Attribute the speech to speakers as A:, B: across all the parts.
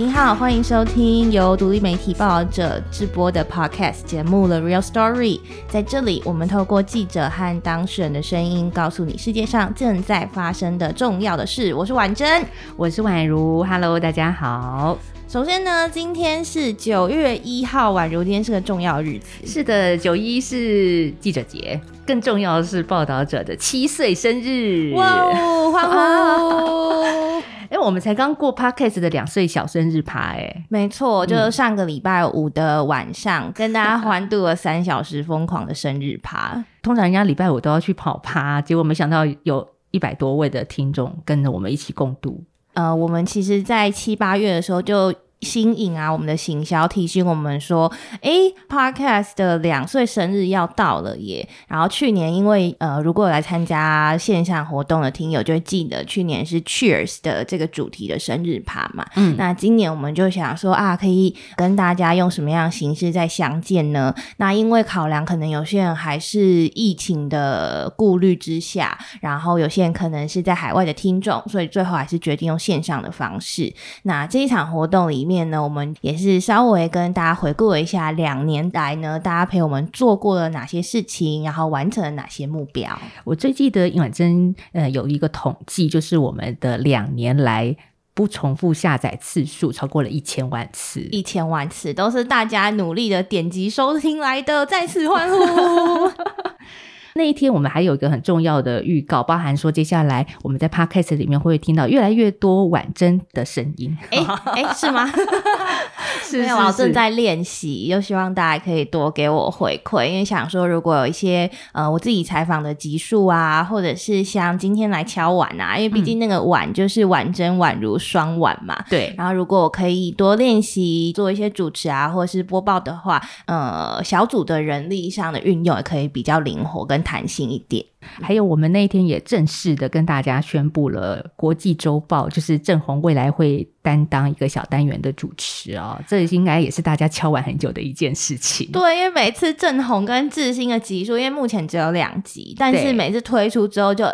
A: 您好，欢迎收听由独立媒体报道者直播的 Podcast 节目《The Real Story》。在这里，我们透过记者和当事人的声音，告诉你世界上正在发生的重要的事。我是婉珍，
B: 我是宛如。Hello，大家好。
A: 首先呢，今天是九月一号，宛如今天是个重要日子。
B: 是的，九一是记者节，更重要的是报道者的七岁生日。
A: 哇哦，欢呼！
B: 哎，我们才刚过 Podcast 的两岁小生日趴，哎，
A: 没错，就是上个礼拜五的晚上，跟大家欢度了三小时疯狂的生日趴。
B: 通常人家礼拜五都要去跑趴，结果没想到有一百多位的听众跟着我们一起共度。
A: 呃，我们其实，在七八月的时候就。新颖啊！我们的行销提醒我们说，哎，Podcast 的两岁生日要到了耶。然后去年因为呃，如果来参加线上活动的听友就会记得，去年是 Cheers 的这个主题的生日趴嘛。嗯，那今年我们就想说啊，可以跟大家用什么样的形式再相见呢？那因为考量可能有些人还是疫情的顾虑之下，然后有些人可能是在海外的听众，所以最后还是决定用线上的方式。那这一场活动里。面呢，我们也是稍微跟大家回顾了一下两年来呢，大家陪我们做过了哪些事情，然后完成了哪些目标。
B: 我最记得尹婉珍呃有一个统计，就是我们的两年来不重复下载次数超过了一千万次，
A: 一千万次都是大家努力的点击收听来的，再次欢呼。
B: 那一天，我们还有一个很重要的预告，包含说接下来我们在 podcast 里面会听到越来越多婉珍的声音。
A: 哎哎，是吗？
B: 是，
A: 我正在练习，又希望大家可以多给我回馈，因为想说如果有一些呃我自己采访的集数啊，或者是像今天来敲碗啊，因为毕竟那个碗就是婉珍宛如双碗嘛。
B: 对。
A: 然后如果我可以多练习做一些主持啊，或者是播报的话，呃，小组的人力上的运用也可以比较灵活跟。弹性一点，
B: 还有我们那一天也正式的跟大家宣布了国际周报，就是郑红未来会担当一个小单元的主持哦，这应该也是大家敲完很久的一件事情。
A: 对，因为每次郑红跟志新的集数，因为目前只有两集，但是每次推出之后就。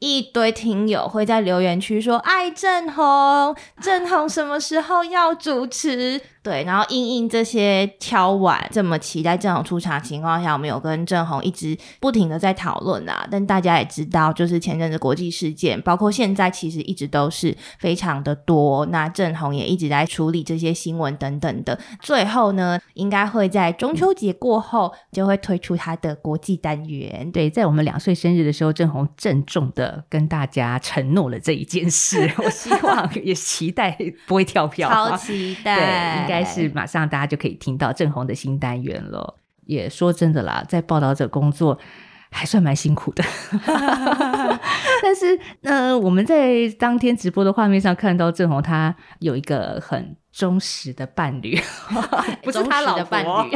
A: 一堆听友会在留言区说：“爱郑红，郑红什么时候要主持？”对，然后应应这些敲碗这么期待郑红出场情况下，我们有跟郑红一直不停的在讨论啊。但大家也知道，就是前阵子国际事件，包括现在其实一直都是非常的多。那郑红也一直在处理这些新闻等等的。最后呢，应该会在中秋节过后就会推出他的国际单元。
B: 对，在我们两岁生日的时候，郑红郑重的。跟大家承诺了这一件事，我希望 也期待不会跳票，
A: 超期待，
B: 对，应该是马上大家就可以听到郑红的新单元了。也说真的啦，在报道者工作还算蛮辛苦的，但是呃，我们在当天直播的画面上看到郑红，他有一个很忠实的伴侣，
A: 不是他老的伴侣。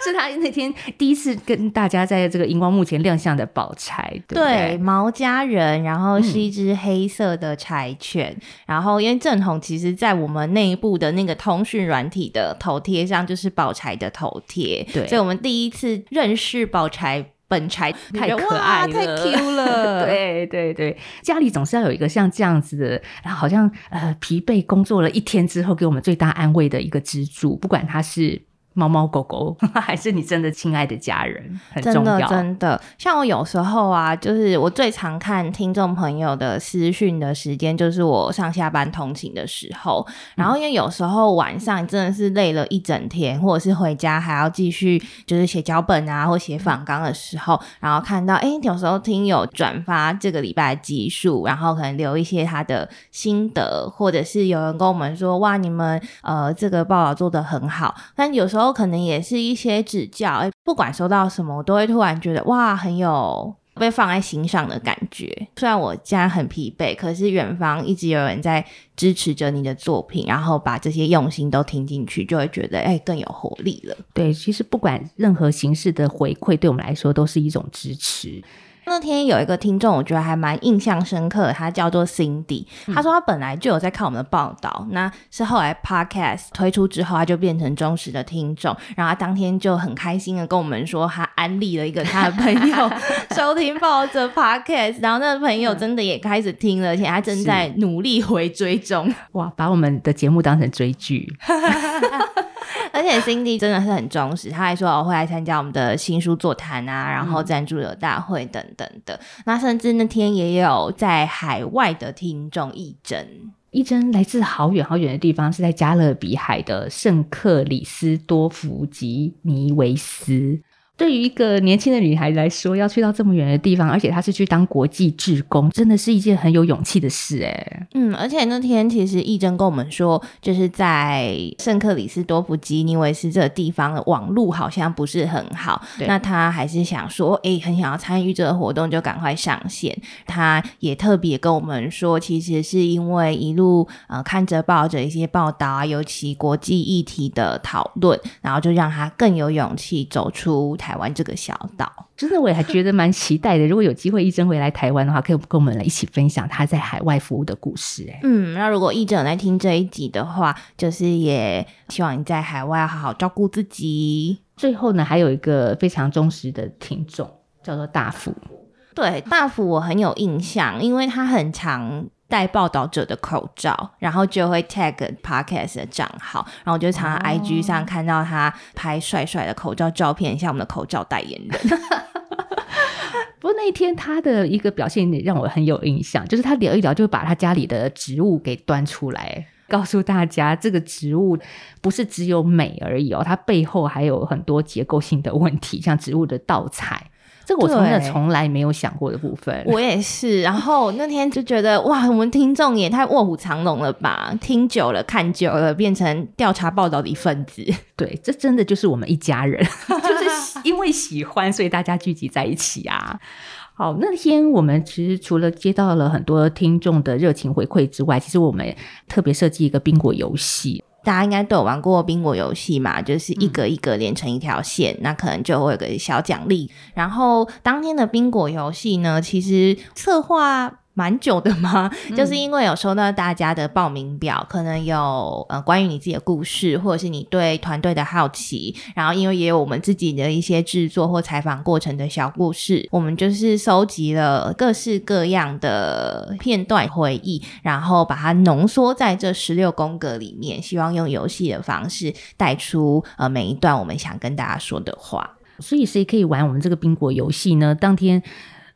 B: 是他那天第一次跟大家在这个荧光幕前亮相的宝钗，对
A: 毛家人，然后是一只黑色的柴犬，然后因为正红其实在我们内部的那个通讯软体的头贴上就是宝钗的头贴，
B: 对，
A: 所以我们第一次认识宝钗本柴
B: 太可爱了，
A: 太 Q 了，
B: 对对对，家里总是要有一个像这样子的，然后好像呃疲惫工作了一天之后，给我们最大安慰的一个支柱，不管他是。猫猫狗狗 还是你真的亲爱的家人，很重
A: 要。真的，真的。像我有时候啊，就是我最常看听众朋友的私讯的时间，就是我上下班通勤的时候。然后因为有时候晚上真的是累了一整天，或者是回家还要继续就是写脚本啊，或写访纲的时候，然后看到哎，有时候听友转发这个礼拜的集数，然后可能留一些他的心得，或者是有人跟我们说哇，你们呃这个报道做的很好。但有时候。都可能也是一些指教，不管收到什么，我都会突然觉得哇，很有被放在心上的感觉。虽然我家很疲惫，可是远方一直有人在支持着你的作品，然后把这些用心都听进去，就会觉得哎，更有活力了。
B: 对，其实不管任何形式的回馈，对我们来说都是一种支持。
A: 那天有一个听众，我觉得还蛮印象深刻，他叫做 Cindy。他说他本来就有在看我们的报道，那是后来 Podcast 推出之后，他就变成忠实的听众。然后他当天就很开心的跟我们说，他安利了一个他的朋友 收听报者 Podcast，然后那个朋友真的也开始听了，而且他正在努力回追踪。
B: 哇，把我们的节目当成追剧。
A: 而且 Cindy 真的是很忠实，他还说我会来参加我们的新书座谈啊，然后赞助者大会等等的。那甚至那天也有在海外的听众义诊，
B: 一真来自好远好远的地方，是在加勒比海的圣克里斯多福吉尼维斯。对于一个年轻的女孩来说，要去到这么远的地方，而且她是去当国际志工，真的是一件很有勇气的事哎。
A: 嗯，而且那天其实义珍跟我们说，就是在圣克里斯多夫吉尼维斯这个地方的网路好像不是很好，那她还是想说，哎，很想要参与这个活动，就赶快上线。她也特别跟我们说，其实是因为一路呃看着报着一些报道啊，尤其国际议题的讨论，然后就让她更有勇气走出台。台湾这个小岛，
B: 真的我也还觉得蛮期待的。如果有机会义珍回来台湾的话，可以跟我们来一起分享他在海外服务的故事。哎，
A: 嗯，那如果义珍有在听这一集的话，就是也希望你在海外好好照顾自己。
B: 最后呢，还有一个非常忠实的听众，叫做大福。
A: 对，大福我很有印象，因为他很常。戴报道者的口罩，然后就会 tag podcast 的账号，然后我就常常 IG 上看到他拍帅帅的口罩照片，像我们的口罩代言人。
B: 不过那一天他的一个表现让我很有印象，就是他聊一聊就把他家里的植物给端出来，告诉大家这个植物不是只有美而已哦，它背后还有很多结构性的问题，像植物的盗采。这个我真的从来没有想过的部分，
A: 我也是。然后那天就觉得，哇，我们听众也太卧虎藏龙了吧！听久了，看久了，变成调查报道的一份子。
B: 对，这真的就是我们一家人，就是因为喜欢，所以大家聚集在一起啊。好，那天我们其实除了接到了很多听众的热情回馈之外，其实我们特别设计一个宾果游戏。
A: 大家应该都有玩过宾果游戏嘛？就是一格一格连成一条线，那可能就会有个小奖励。然后当天的宾果游戏呢，其实策划。蛮久的吗？就是因为有收到大家的报名表，可能有呃关于你自己的故事，或者是你对团队的好奇，然后因为也有我们自己的一些制作或采访过程的小故事，我们就是收集了各式各样的片段回忆，然后把它浓缩在这十六宫格里面，希望用游戏的方式带出呃每一段我们想跟大家说的话。
B: 所以谁可以玩我们这个宾果游戏呢？当天。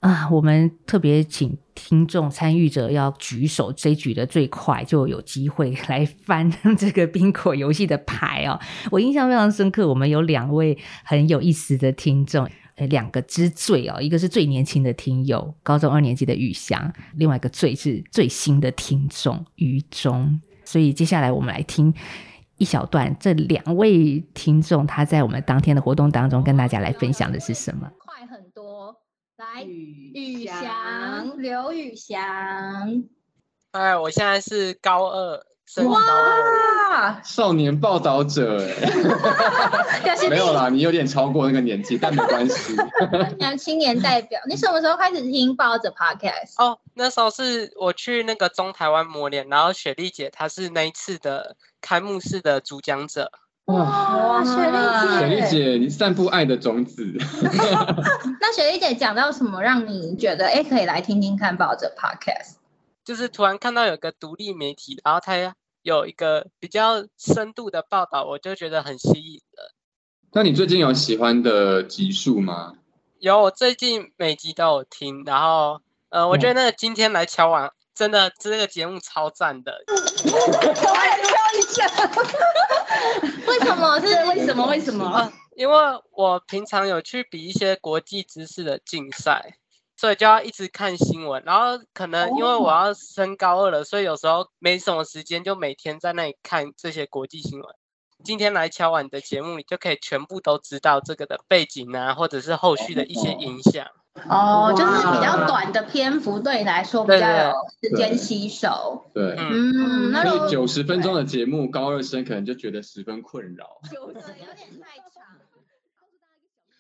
B: 啊，我们特别请听众参与者要举手，谁举的最快就有机会来翻 这个冰果游戏的牌哦。我印象非常深刻，我们有两位很有意思的听众，两个之最哦，一个是最年轻的听友，高中二年级的雨翔，另外一个最是最新的听众于中。所以接下来我们来听一小段，这两位听众他在我们当天的活动当中跟大家来分享的是什么。
C: 来，宇翔，刘宇翔。
D: 哎，我现在是高二，
E: 哇，少年报道者哎，没有啦，你有点超过那个年纪，但没关系。
C: 年青年代表，你什么时候开始听报者 podcast？
D: 哦，那时候是我去那个中台湾磨练，然后雪莉姐她是那一次的开幕式的主讲者。
C: 哇，雪莉姐，
E: 雪莉姐，你散布爱的种子。
C: 那雪莉姐讲到什么，让你觉得哎，可以来听听看报纸 podcast？
D: 就是突然看到有个独立媒体，然后它有一个比较深度的报道，我就觉得很吸引了。
E: 那你最近有喜欢的集数吗？
D: 有，我最近每集都有听，然后呃，我觉得那个今天来敲碗。真的，这个节目超赞的。
C: 我也挑一下。为什么？是为什么？为什么？
D: 因为我平常有去比一些国际知识的竞赛，所以就要一直看新闻。然后可能因为我要升高二了，所以有时候没什么时间，就每天在那里看这些国际新闻。今天来敲碗的节目，你就可以全部都知道这个的背景啊，或者是后续的一些影响。
C: 哦，就是比较短的篇幅，对你来说比较有时间吸收。
E: 对，嗯，那九十分钟的节目，高二生可能就觉得十分困扰。
C: 有点太长。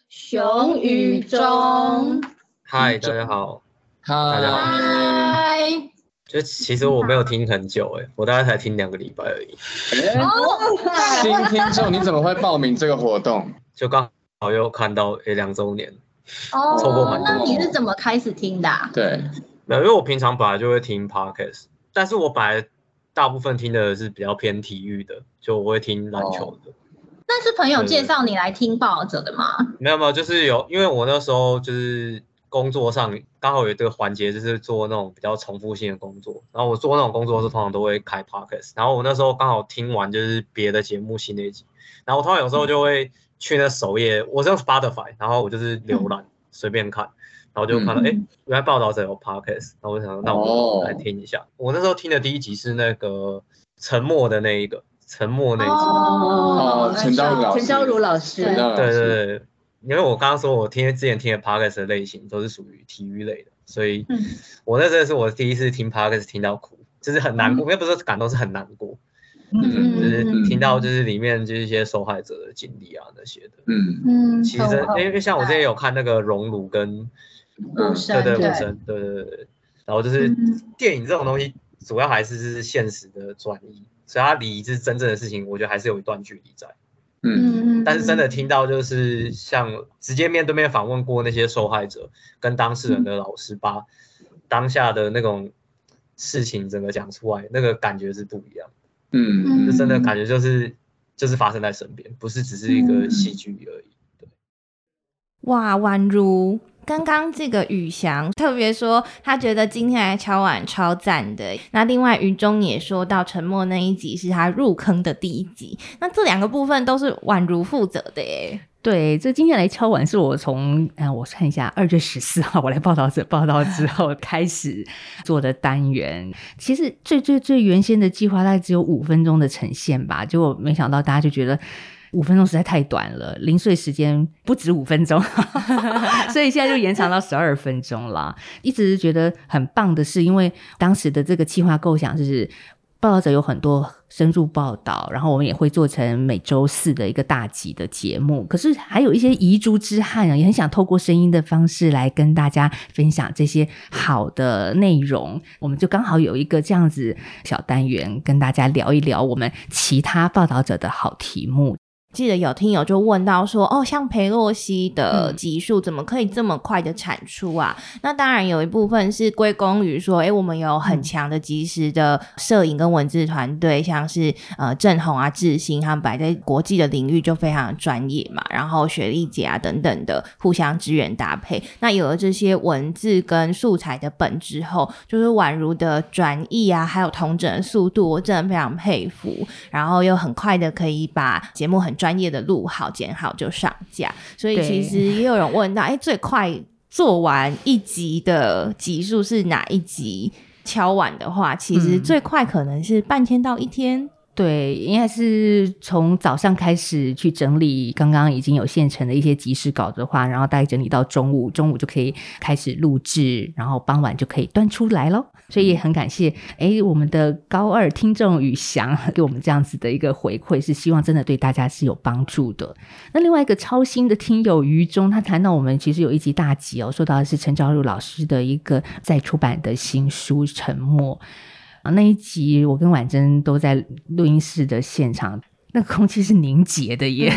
C: 熊宇中，
F: 嗨，大家好，
E: 大
F: 家好。
C: 嗨，
F: 就其实我没有听很久，哎，我大概才听两个礼拜而已。
E: 新听众，你怎么会报名这个活动？
F: 就刚好又看到诶两周年，
C: 哦，
F: 错过蛮多。
C: 那你是怎么开始听的？
E: 对，
F: 没有，因为我平常本来就会听 podcast，但是我本来大部分听的是比较偏体育的，就我会听篮球的。
C: 那是朋友介绍你来听报道者的吗？
F: 没有没有，就是有，因为我那时候就是工作上刚好有这个环节，就是做那种比较重复性的工作。然后我做那种工作是通常都会开 podcast，然后我那时候刚好听完就是别的节目新的一集，然后我通常有时候就会去那首页，我是用 Spotify，然后我就是浏览随便看，然后就看到哎，原来报道者有 podcast，然后我想那我来听一下。我那时候听的第一集是那个沉默的那一个。沉默那一集。
E: 哦，陈昭如
B: 陈昭如老师，
E: 对
F: 对对，因为我刚刚说我听之前听的 podcast 的类型都是属于体育类的，所以我那真的是我第一次听 podcast 听到哭，就是很难过，因为不是感动是很难过，嗯，就是听到就是里面就是一些受害者的经历啊那些的，
E: 嗯。
C: 嗯，
F: 其实因为像我之前有看那个熔炉跟对对武生，对。对对，然后就是电影这种东西主要还是是现实的转移。所以它离是真正的事情，我觉得还是有一段距离在。
E: 嗯。
F: 但是真的听到就是像直接面对面访问过那些受害者跟当事人的老师，把当下的那种事情整个讲出来，那个感觉是不一样。
E: 嗯，
F: 就真的感觉就是就是发生在身边，不是只是一个戏剧而已。对。
A: 哇，宛如。刚刚这个宇翔特别说，他觉得今天来敲碗超赞的。那另外于中也说到，沉默那一集是他入坑的第一集。那这两个部分都是宛如负责的耶。
B: 对，这今天来敲碗是我从嗯，我看一下二月十四号我来报道者报道之后 开始做的单元。其实最最最原先的计划大概只有五分钟的呈现吧，结果没想到大家就觉得。五分钟实在太短了，零碎时间不止五分钟，所以现在就延长到十二分钟了。一直觉得很棒的是，因为当时的这个计划构想就是报道者有很多深入报道，然后我们也会做成每周四的一个大集的节目。可是还有一些遗珠之憾啊，也很想透过声音的方式来跟大家分享这些好的内容。我们就刚好有一个这样子小单元，跟大家聊一聊我们其他报道者的好题目。
A: 记得有听友就问到说，哦，像裴洛西的集数怎么可以这么快的产出啊？那当然有一部分是归功于说，哎，我们有很强的及时的摄影跟文字团队，像是呃郑红啊、志兴他们摆在国际的领域就非常专业嘛。然后雪莉姐啊等等的互相支援搭配，那有了这些文字跟素材的本之后，就是宛如的转译啊，还有同整的速度，我真的非常佩服。然后又很快的可以把节目很。专业的录好剪好就上架，所以其实也有人问到，哎，最快做完一集的集数是哪一集？敲完的话，其实最快可能是半天到一天。
B: 对，应该是从早上开始去整理刚刚已经有现成的一些即时稿的话，然后大概整理到中午，中午就可以开始录制，然后傍晚就可以端出来喽。所以也很感谢，哎，我们的高二听众宇翔 给我们这样子的一个回馈，是希望真的对大家是有帮助的。那另外一个超新的听友于中，他谈到我们其实有一集大集哦，说到的是陈昭如老师的一个在出版的新书《沉默》。啊，那一集我跟婉珍都在录音室的现场，那空气是凝结的耶！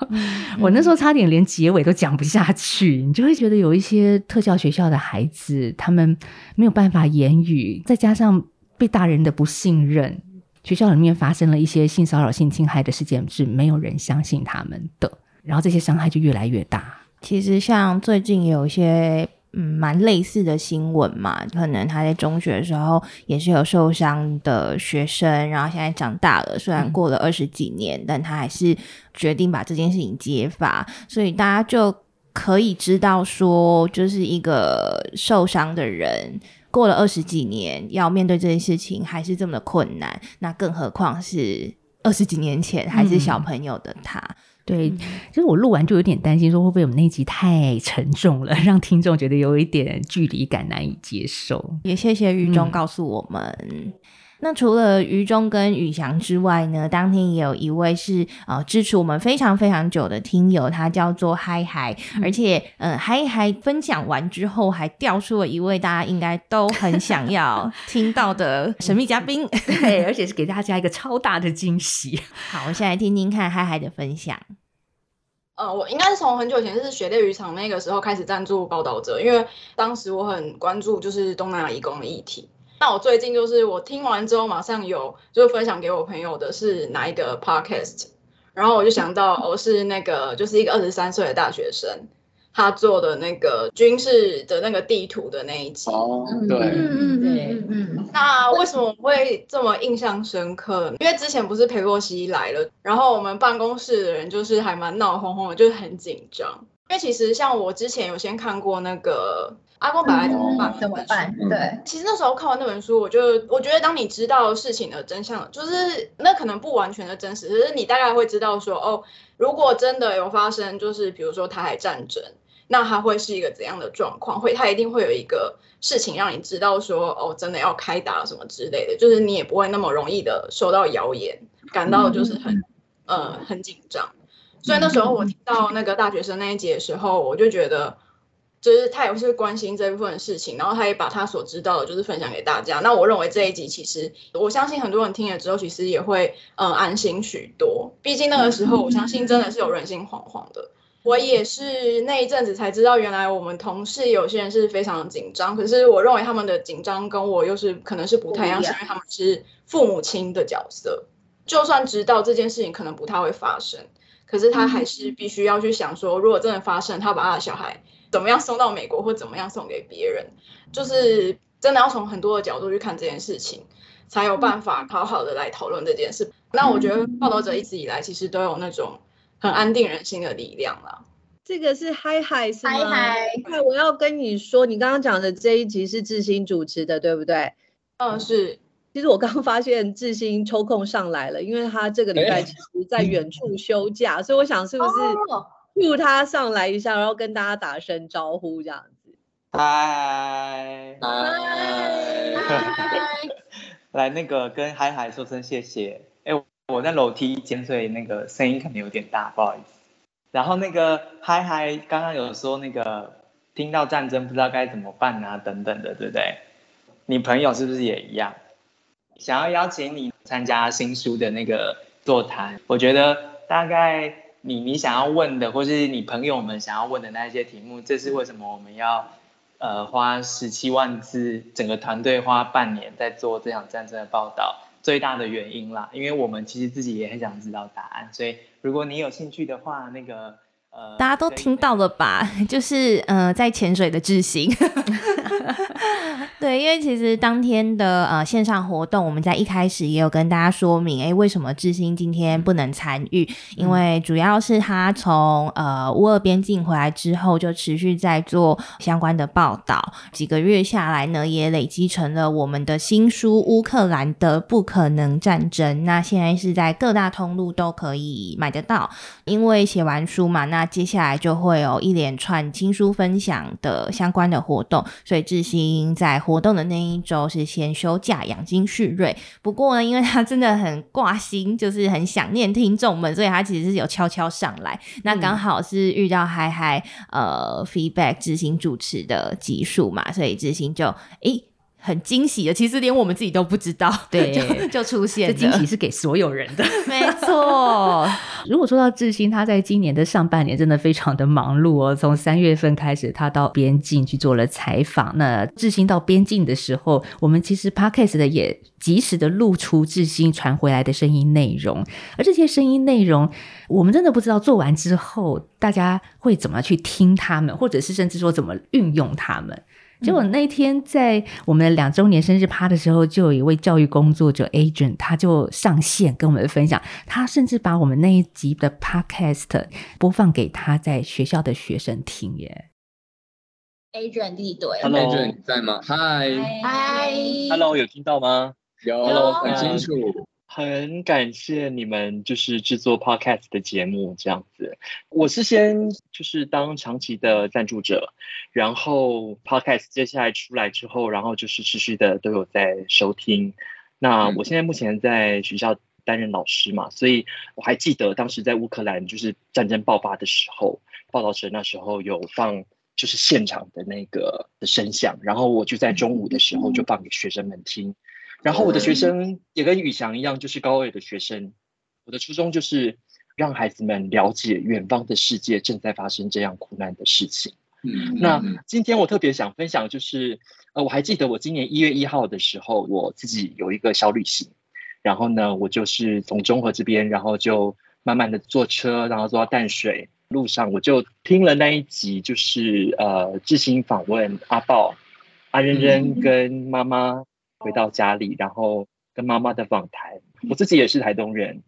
B: 我那时候差点连结尾都讲不下去，你就会觉得有一些特教学校的孩子，他们没有办法言语，再加上被大人的不信任，学校里面发生了一些性骚扰、性侵害的事件，是没有人相信他们的，然后这些伤害就越来越大。
A: 其实像最近有一些。嗯，蛮类似的新闻嘛，可能他在中学的时候也是有受伤的学生，然后现在长大了，虽然过了二十几年，但他还是决定把这件事情揭发，所以大家就可以知道说，就是一个受伤的人过了二十几年要面对这件事情还是这么的困难，那更何况是二十几年前还是小朋友的他。
B: 对，其实我录完就有点担心，说会不会我们那集太沉重了，让听众觉得有一点距离感难以接受。
A: 也谢谢雨中告诉我们。那除了于中跟宇翔之外呢，当天也有一位是呃支持我们非常非常久的听友，他叫做嗨嗨，而且嗯嗨嗨分享完之后还调出了一位大家应该都很想要 听到的神秘嘉宾，
B: 对，而且是给大家一个超大的惊喜。
A: 好，我先来听听看嗨嗨的分享。
G: 呃，我应该是从很久以前是雪猎渔场那个时候开始赞助报道者，因为当时我很关注就是东南亚移工的议题。那我最近就是我听完之后马上有就是分享给我朋友的是哪一个 podcast，然后我就想到我 是那个就是一个二十三岁的大学生。他做的那个军事的那个地图的那一集，
E: 哦，对，
C: 嗯嗯嗯
G: 那为什么会这么印象深刻？因为之前不是裴洛西来了，然后我们办公室的人就是还蛮闹哄哄的，就是很紧张。因为其实像我之前有先看过那个《阿公本来怎么办》
C: 怎么办？对，
G: 其实那时候看完那本书，我就我觉得当你知道事情的真相，就是那可能不完全的真实，可是你大概会知道说，哦，如果真的有发生，就是比如说台海战争。那它会是一个怎样的状况？会，它一定会有一个事情让你知道说，哦，真的要开打什么之类的，就是你也不会那么容易的受到谣言，感到就是很，呃，很紧张。所以那时候我听到那个大学生那一集的时候，我就觉得，就是他也是关心这部分的事情，然后他也把他所知道的，就是分享给大家。那我认为这一集其实，我相信很多人听了之后，其实也会，嗯，安心许多。毕竟那个时候，我相信真的是有人心惶惶的。我也是那一阵子才知道，原来我们同事有些人是非常紧张。可是我认为他们的紧张跟我又是可能是不太一样，是因为他们是父母亲的角色。就算知道这件事情可能不太会发生，可是他还是必须要去想说，如果真的发生，他把他的小孩怎么样送到美国，或怎么样送给别人，就是真的要从很多的角度去看这件事情，才有办法好好的来讨论这件事。那我觉得报道者一直以来其实都有那种。很安定人心的力量啦。
H: 这个是嗨嗨是吗？
C: 嗨嗨，
H: 我要跟你说，你刚刚讲的这一集是志兴主持的，对不对？
G: 嗯，是。
H: 其实我刚发现志兴抽空上来了，因为他这个礼拜其实在远处休假，所以我想是不是雇他上来一下，然后跟大家打声招呼这样子。
I: 嗨
G: 嗨，
I: 来那个跟嗨嗨说声谢谢。哎。我在楼梯间，所以那个声音可能有点大，不好意思。然后那个嗨嗨，刚刚有说那个听到战争不知道该怎么办啊，等等的，对不对？你朋友是不是也一样？想要邀请你参加新书的那个座谈，我觉得大概你你想要问的，或是你朋友们想要问的那些题目，这是为什么我们要呃花十七万字，整个团队花半年在做这场战争的报道。最大的原因啦，因为我们其实自己也很想知道答案，所以如果你有兴趣的话，那个。
A: 大家都听到了吧？就是呃，在潜水的智行，对，因为其实当天的呃线上活动，我们在一开始也有跟大家说明，哎，为什么智兴今天不能参与？因为主要是他从呃乌俄边境回来之后，就持续在做相关的报道，几个月下来呢，也累积成了我们的新书《乌克兰的不可能战争》。那现在是在各大通路都可以买得到，因为写完书嘛，那接下来就会有一连串新书分享的相关的活动，所以志兴在活动的那一周是先休假养精蓄锐。不过呢，因为他真的很挂心，就是很想念听众们，所以他其实是有悄悄上来。那刚好是遇到嗨嗨呃 feedback 执行主持的集数嘛，所以志新就诶。很惊喜的，其实连我们自己都不知道，
B: 对，
A: 就就出现。
B: 这惊喜是给所有人的，
A: 没错。
B: 如果说到志新，他在今年的上半年真的非常的忙碌哦。从三月份开始，他到边境去做了采访。那志新到边境的时候，我们其实 podcast 的也及时的露出志新传回来的声音内容。而这些声音内容，我们真的不知道做完之后大家会怎么去听他们，或者是甚至说怎么运用他们。结果那天在我们的两周年生日趴的时候，就有一位教育工作者 Adrian，他就上线跟我们分享，他甚至把我们那一集的 Podcast 播放给他在学校的学生听耶。
C: Adrian 弟对
E: ，Hello，在吗
C: ？Hi，Hi，Hello，
F: 有听到吗？
E: 有，很清楚。
F: 很感谢你们，就是制作 podcast 的节目这样子。我是先就是当长期的赞助者，然后 podcast 接下来出来之后，然后就是持续的都有在收听。
J: 那我现在目前在学校担任老师嘛，所以我还记得当时在乌克兰就是战争爆发的时候，报道者那时候有放就是现场的那个的声响，然后我就在中午的时候就放给学生们听，然后我的学生也跟宇翔一样，就是高二的学生，我的初衷就是让孩子们了解远方的世界正在发生这样苦难的事情。
E: 嗯，
J: 那今天我特别想分享，就是呃，我还记得我今年一月一号的时候，我自己有一个小旅行，然后呢，我就是从中和这边，然后就慢慢的坐车，然后坐到淡水。路上，我就听了那一集，就是呃，智兴访问阿豹、阿珍珍跟妈妈回到家里，然后跟妈妈的访谈。我自己也是台东人，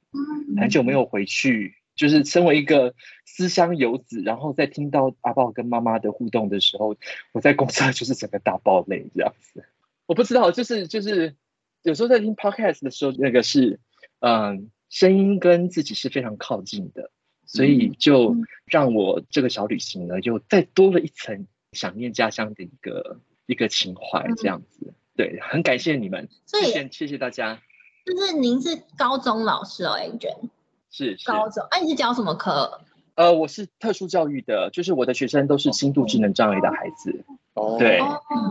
J: 很久没有回去。就是身为一个思乡游子，然后在听到阿豹跟妈妈的互动的时候，我在公车就是整个大爆泪这样子。我不知道，就是就是有时候在听 podcast 的时候，那个是嗯，声音跟自己是非常靠近的，所以就让我这个小旅行呢，又再多了一层想念家乡的一个一个情怀这样子。对，很感谢你们，谢谢谢谢大家。
C: 就是您是高中老师哦，Angel。
J: 是
C: 高中，哎，你是教什么课？
J: 呃，我是特殊教育的，就是我的学生都是轻度智能障碍的孩子。哦，对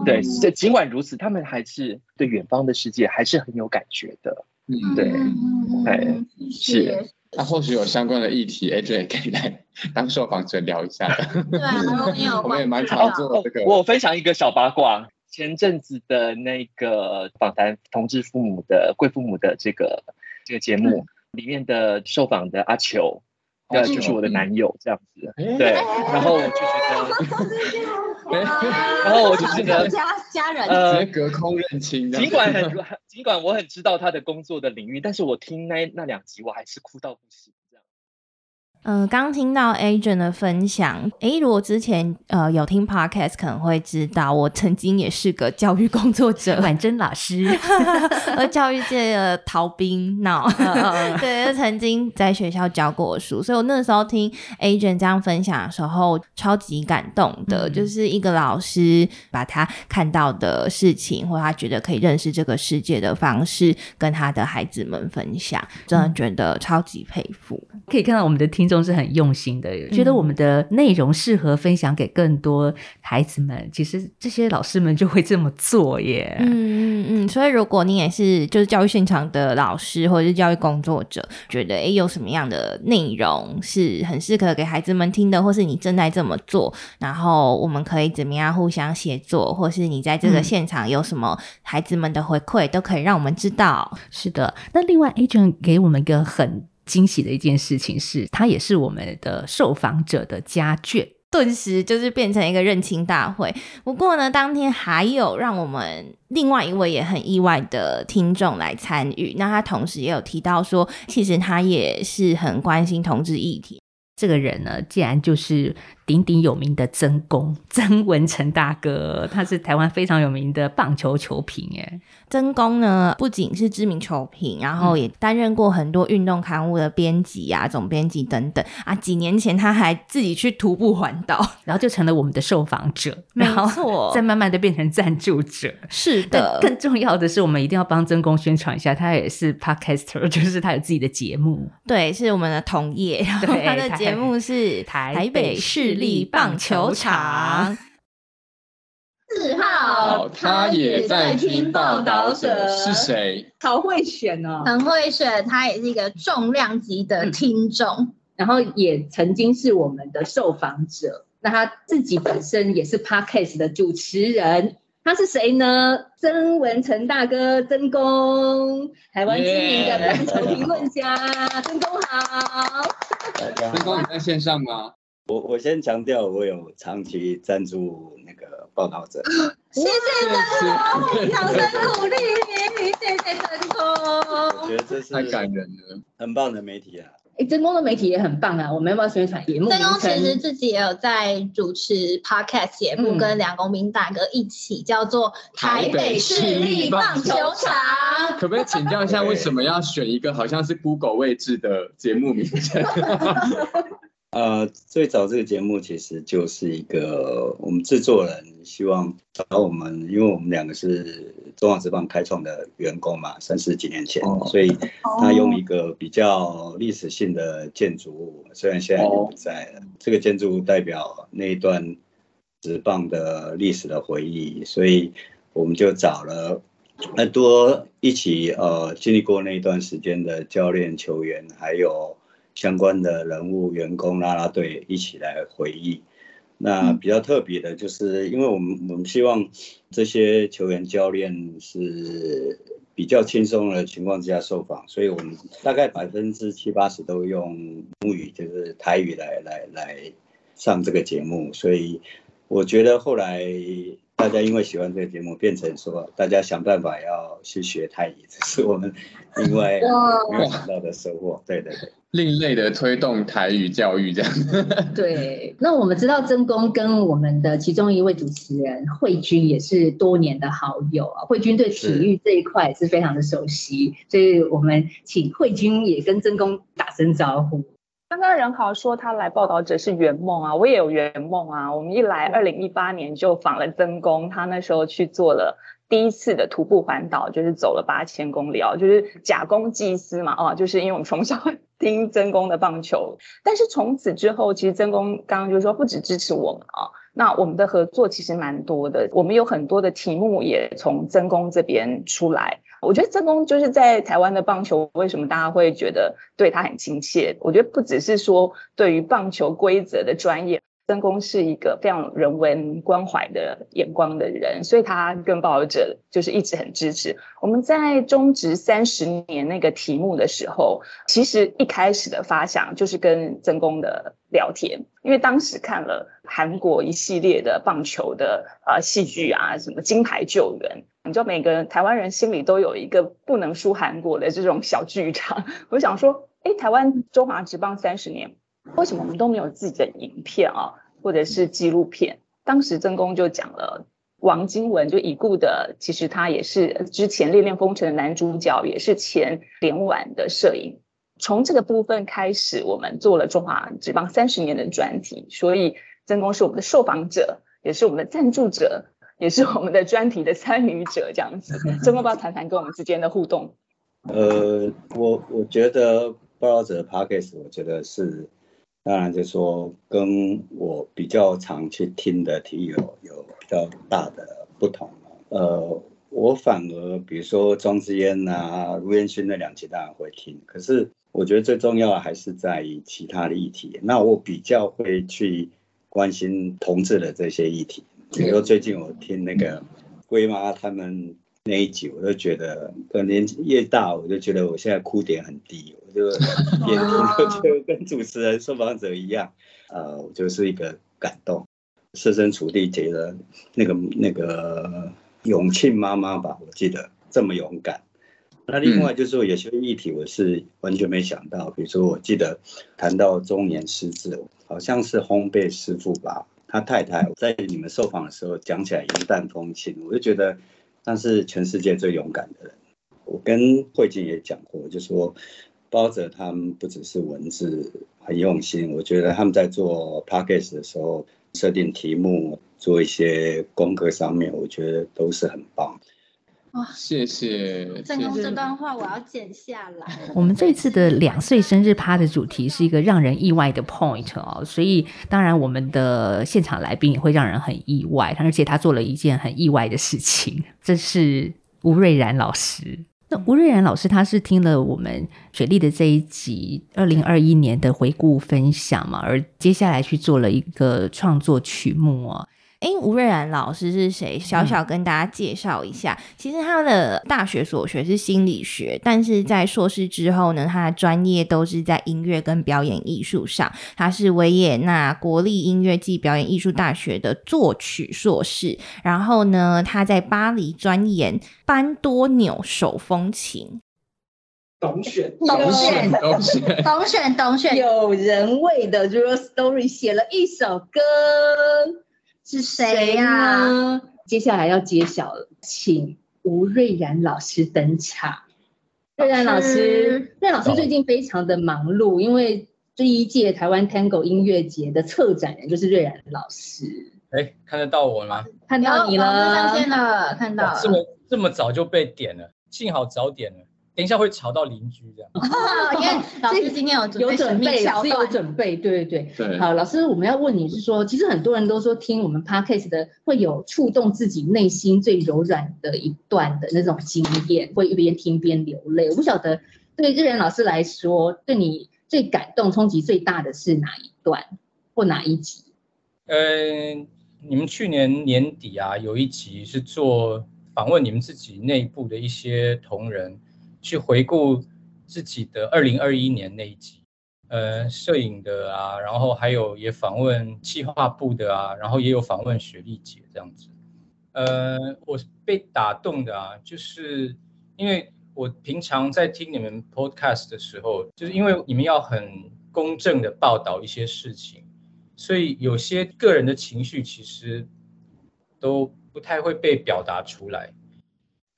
J: 对，这尽管如此，他们还是对远方的世界还是很有感觉的。嗯，对，对，是。
E: 那或许有相关的议题，AJ 可以来当受访者聊一下的。
C: 对啊，
E: 我们也 蛮常做这个。
J: 我分享一个小八卦，前阵子的那个访谈同志父母的贵父母的这个这个节目。里面的受访的阿球，呃，就是我的男友这样子，对，然后我就觉得 然后我就觉得
C: 家家人
E: 呃隔空认亲，
J: 尽管很尽管我很知道他的工作的领域，但是我听那那两集我还是哭到不行。
A: 嗯，刚听到 Agent 的分享，诶，如果之前呃有听 Podcast，可能会知道我曾经也是个教育工作者，
B: 婉珍老师，
A: 和教育界的逃兵闹，对，就曾经在学校教过书，所以我那时候听 Agent 这样分享的时候，超级感动的，就是一个老师把他看到的事情，或他觉得可以认识这个世界的方式，跟他的孩子们分享，真的觉得超级佩服，
B: 可以看到我们的听。中是很用心的，觉得我们的内容适合分享给更多孩子们。其实这些老师们就会这么做耶。
A: 嗯嗯嗯。所以如果你也是就是教育现场的老师或者是教育工作者，觉得诶有什么样的内容是很适合给孩子们听的，或是你正在这么做，然后我们可以怎么样互相协作，或是你在这个现场有什么孩子们的回馈，都可以让我们知道。
B: 是的。那另外，Agent 给我们一个很。惊喜的一件事情是，他也是我们的受访者的家眷，
A: 顿时就是变成一个认亲大会。不过呢，当天还有让我们另外一位也很意外的听众来参与，那他同时也有提到说，其实他也是很关心同志议题。
B: 这个人呢，竟然就是鼎鼎有名的曾公 曾文成大哥，他是台湾非常有名的棒球球评。哎，
A: 曾公呢，不仅是知名球评，然后也担任过很多运动刊物的编辑啊、总编辑等等啊。几年前他还自己去徒步环岛，
B: 然后就成了我们的受访者，
A: 没错，
B: 再慢慢的变成赞助者。
A: 是的，
B: 更重要的是，我们一定要帮曾公宣传一下，他也是 podcaster，就是他有自己的节目。
A: 对，是我们的同业，然后他的节。节目是台北市立棒球场。
C: 四号，
E: 他也在听报道者是谁？
H: 好会选哦，
C: 很会选。他也是一个重量级的听众，
H: 然后也曾经是我们的受访者。那他自己本身也是 Podcast 的主持人。他是谁呢？曾文成大哥，曾公，台湾知名的篮球评论家，曾公好。
E: 曾公你在线上吗？
K: 我我先强调，我有长期赞助那个报道者。
C: 谢谢曾公，掌声鼓励，谢谢曾公。
K: 我觉得这是
E: 太感人了，
K: 很棒的媒体啊。
H: 哎，真公的媒体也很棒啊！我们要不要宣传节目？真
C: 公其实自己也有在主持 podcast 节目，跟梁公民大哥一起，叫做台北市立棒球场。
E: 可不可以请教一下，为什么要选一个好像是 Google 位置的节目名称？
K: 呃，最早这个节目其实就是一个我们制作人希望找我们，因为我们两个是中华职棒开创的员工嘛，三十几年前，所以他用一个比较历史性的建筑物，虽然现在已经不在了，这个建筑物代表那一段职棒的历史的回忆，所以我们就找了很多一起呃经历过那一段时间的教练、球员，还有相关的人物、员工、啦啦队一起来回忆。那比较特别的就是，因为我们我们希望这些球员教练是比较轻松的情况之下受访，所以我们大概百分之七八十都用母语，就是台语来来来上这个节目。所以我觉得后来大家因为喜欢这个节目，变成说大家想办法要去学泰语，这是我们另外 没有想到的收获。对对对。
E: 另类的推动台语教育，这样。
H: 对，那我们知道曾公跟我们的其中一位主持人慧君也是多年的好友啊。慧君对体育这一块是非常的熟悉，所以我们请慧君也跟曾公打声招呼。
L: 刚刚任豪说他来报道者是圆梦啊，我也有圆梦啊。我们一来，二零一八年就访了曾公，他那时候去做了。第一次的徒步环岛就是走了八千公里哦，就是假公济私嘛哦，就是因为我们从小 听曾公的棒球，但是从此之后，其实曾公刚刚就是说不止支持我们啊，那我们的合作其实蛮多的，我们有很多的题目也从曾公这边出来。我觉得正宫就是在台湾的棒球，为什么大家会觉得对他很亲切？我觉得不只是说对于棒球规则的专业。曾公是一个非常人文关怀的眼光的人，所以他跟报道者就是一直很支持。我们在中职三十年那个题目的时候，其实一开始的发想就是跟曾公的聊天，因为当时看了韩国一系列的棒球的呃戏剧啊，什么金牌救援，你知道每个台湾人心里都有一个不能输韩国的这种小剧场。我想说，哎，台湾中华职棒三十年。为什么我们都没有自己的影片啊，或者是纪录片？当时曾公就讲了，王金文就已故的，其实他也是之前《恋恋风尘》的男主角，也是前联晚的摄影。从这个部分开始，我们做了中华职棒三十年的专题。所以曾公是我们的受访者，也是我们的赞助者，也是我们的专题的参与者。这样子，曾公要不要谈谈跟我们之间的互动？
K: 呃，我我觉得报道者 p a c k e s 我觉得是。当然，就说跟我比较常去听的体育有比较大的不同呃，我反而比如说庄之燕呐、卢彦勋那两期当然会听，可是我觉得最重要的还是在于其他的议题。那我比较会去关心同志的这些议题，比如说最近我听那个龟妈他们。那一集我都觉得，年纪越大，我就觉得我现在哭点很低，我就 眼睛就跟主持人、受访者一样，呃，我就是一个感动，设身处地觉得那个那个永庆妈妈吧，我记得这么勇敢。那另外就是说，有些议题我是完全没想到，比如说我记得谈到中年失智，好像是烘焙师傅吧，他太太在你们受访的时候讲起来云淡风轻，我就觉得。他是全世界最勇敢的人。我跟慧静也讲过，就说包者他们不只是文字很用心，我觉得他们在做 p a c k a g e 的时候，设定题目、做一些功课上面，我觉得都是很棒。
E: 哇，谢谢！
C: 正宫这段话我要剪下来。
B: 我们这次的两岁生日趴的主题是一个让人意外的 point 哦，所以当然我们的现场来宾也会让人很意外，而且他做了一件很意外的事情，这是吴瑞然老师。那吴瑞然老师他是听了我们雪莉的这一集二零二一年的回顾分享嘛，而接下来去做了一个创作曲目哦。
A: 哎，吴瑞然老师是谁？小小跟大家介绍一下。其实他的大学所学是心理学，但是在硕士之后呢，他的专业都是在音乐跟表演艺术上。他是维也纳国立音乐暨表演艺术大学的作曲硕士。然后呢，他在巴黎钻研班多纽手风琴。
J: 懂选，
C: 懂选，懂选，懂选，懂选。
H: 有人为的 r o Story 写了一首歌。
C: 是谁呀？
H: 接下来要揭晓了，请吴瑞然老师登场。瑞然老师，瑞老师最近非常的忙碌，因为第一届台湾 Tango 音乐节的策展人就是瑞然老师。
M: 哎，看得到我吗？
H: 看到你了，
C: 上线了，看到。
M: 这么这么早就被点了，幸好早点了。等一下会吵到邻居这样。
C: 因为老师今天有
H: 有准备，
C: 老
H: 师有准备，对对对。好，老师，我们要问你是说，其实很多人都说听我们 podcast 的会有触动自己内心最柔软的一段的那种经验，会一边听边流泪。我不晓得对日元老师来说，对你最感动、冲击最大的是哪一段或哪一集？
M: 嗯，你们去年年底啊，有一集是做访问你们自己内部的一些同仁。去回顾自己的二零二一年那一集，呃，摄影的啊，然后还有也访问企划部的啊，然后也有访问雪莉姐这样子，呃，我被打动的啊，就是因为我平常在听你们 podcast 的时候，就是因为你们要很公正的报道一些事情，所以有些个人的情绪其实都不太会被表达出来。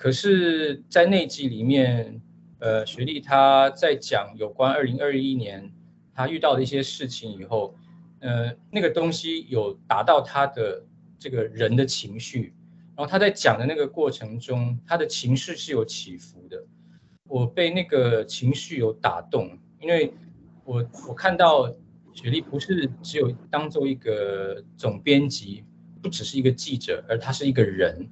M: 可是，在那集里面，呃，雪莉她在讲有关二零二一年她遇到的一些事情以后，呃，那个东西有达到她的这个人的情绪，然后她在讲的那个过程中，她的情绪是有起伏的。我被那个情绪有打动，因为我我看到雪莉不是只有当做一个总编辑，不只是一个记者，而她是一个人。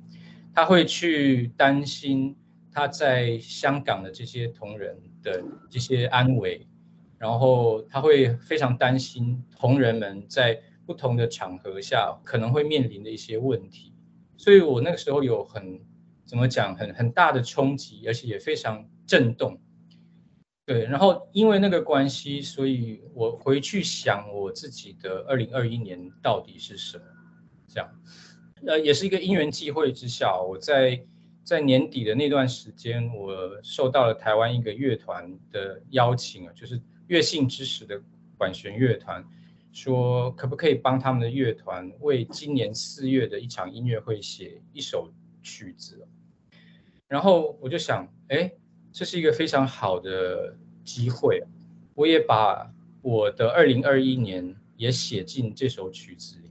M: 他会去担心他在香港的这些同仁的这些安危，然后他会非常担心同仁们在不同的场合下可能会面临的一些问题，所以我那个时候有很怎么讲很很大的冲击，而且也非常震动。对，然后因为那个关系，所以我回去想我自己的二零二一年到底是什么，这样。呃，也是一个因缘际会之下，我在在年底的那段时间，我受到了台湾一个乐团的邀请啊，就是乐信之时的管弦乐团，说可不可以帮他们的乐团为今年四月的一场音乐会写一首曲子。然后我就想，哎，这是一个非常好的机会，我也把我的二零二一年也写进这首曲子里。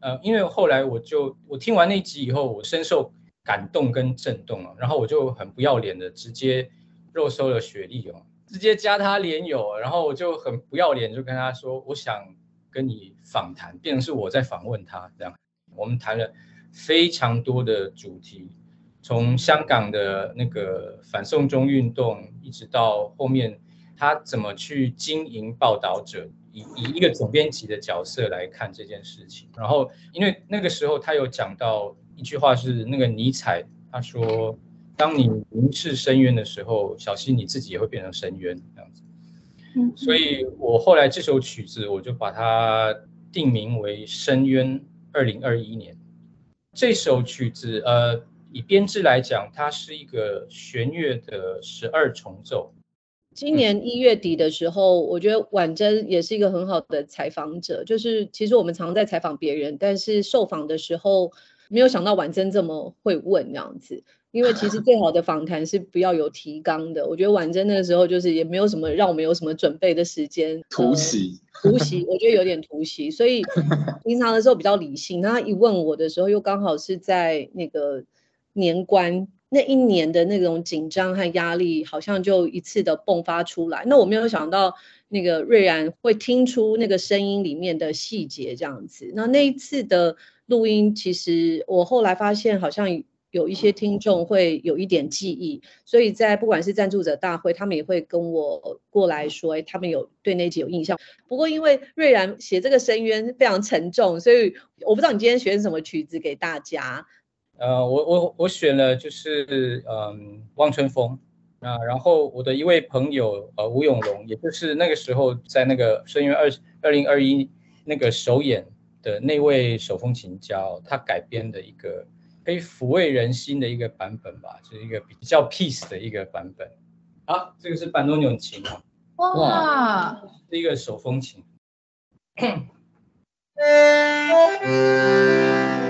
M: 呃，因为后来我就我听完那集以后，我深受感动跟震动了，然后我就很不要脸的直接肉收了雪莉哦，直接加他连友，然后我就很不要脸就跟他说，我想跟你访谈，变成是我在访问他这样，我们谈了非常多的主题，从香港的那个反送中运动，一直到后面他怎么去经营报道者。以以一个总编辑的角色来看这件事情，然后因为那个时候他有讲到一句话是那个尼采他说，当你凝视深渊的时候，小心你自己也会变成深渊这样子。嗯，所以我后来这首曲子我就把它定名为《深渊》。二零二一年这首曲子，呃，以编制来讲，它是一个弦乐的十二重奏。
N: 今年一月底的时候，我觉得婉珍也是一个很好的采访者。就是其实我们常在采访别人，但是受访的时候没有想到婉珍这么会问这样子。因为其实 最好的访谈是不要有提纲的。我觉得婉珍那个时候就是也没有什么让我们有什么准备的时间，
E: 突袭，
N: 突袭，我觉得有点突袭。所以 平常的时候比较理性，他一问我的时候，又刚好是在那个年关。那一年的那种紧张和压力，好像就一次的迸发出来。那我没有想到，那个瑞然会听出那个声音里面的细节这样子。那那一次的录音，其实我后来发现，好像有一些听众会有一点记忆。所以在不管是赞助者大会，他们也会跟我过来说，哎，他们有对那集有印象。不过因为瑞然写这个深渊非常沉重，所以我不知道你今天选什么曲子给大家。
M: 呃，我我我选了就是嗯，望春风啊，然后我的一位朋友呃吴永龙，也就是那个时候在那个深渊二二零二一那个首演的那位手风琴家，他改编的一个可以抚慰人心的一个版本吧，就是一个比较 peace 的一个版本。好，这个是班多纽琴啊，哇，是一个手风琴。
B: 我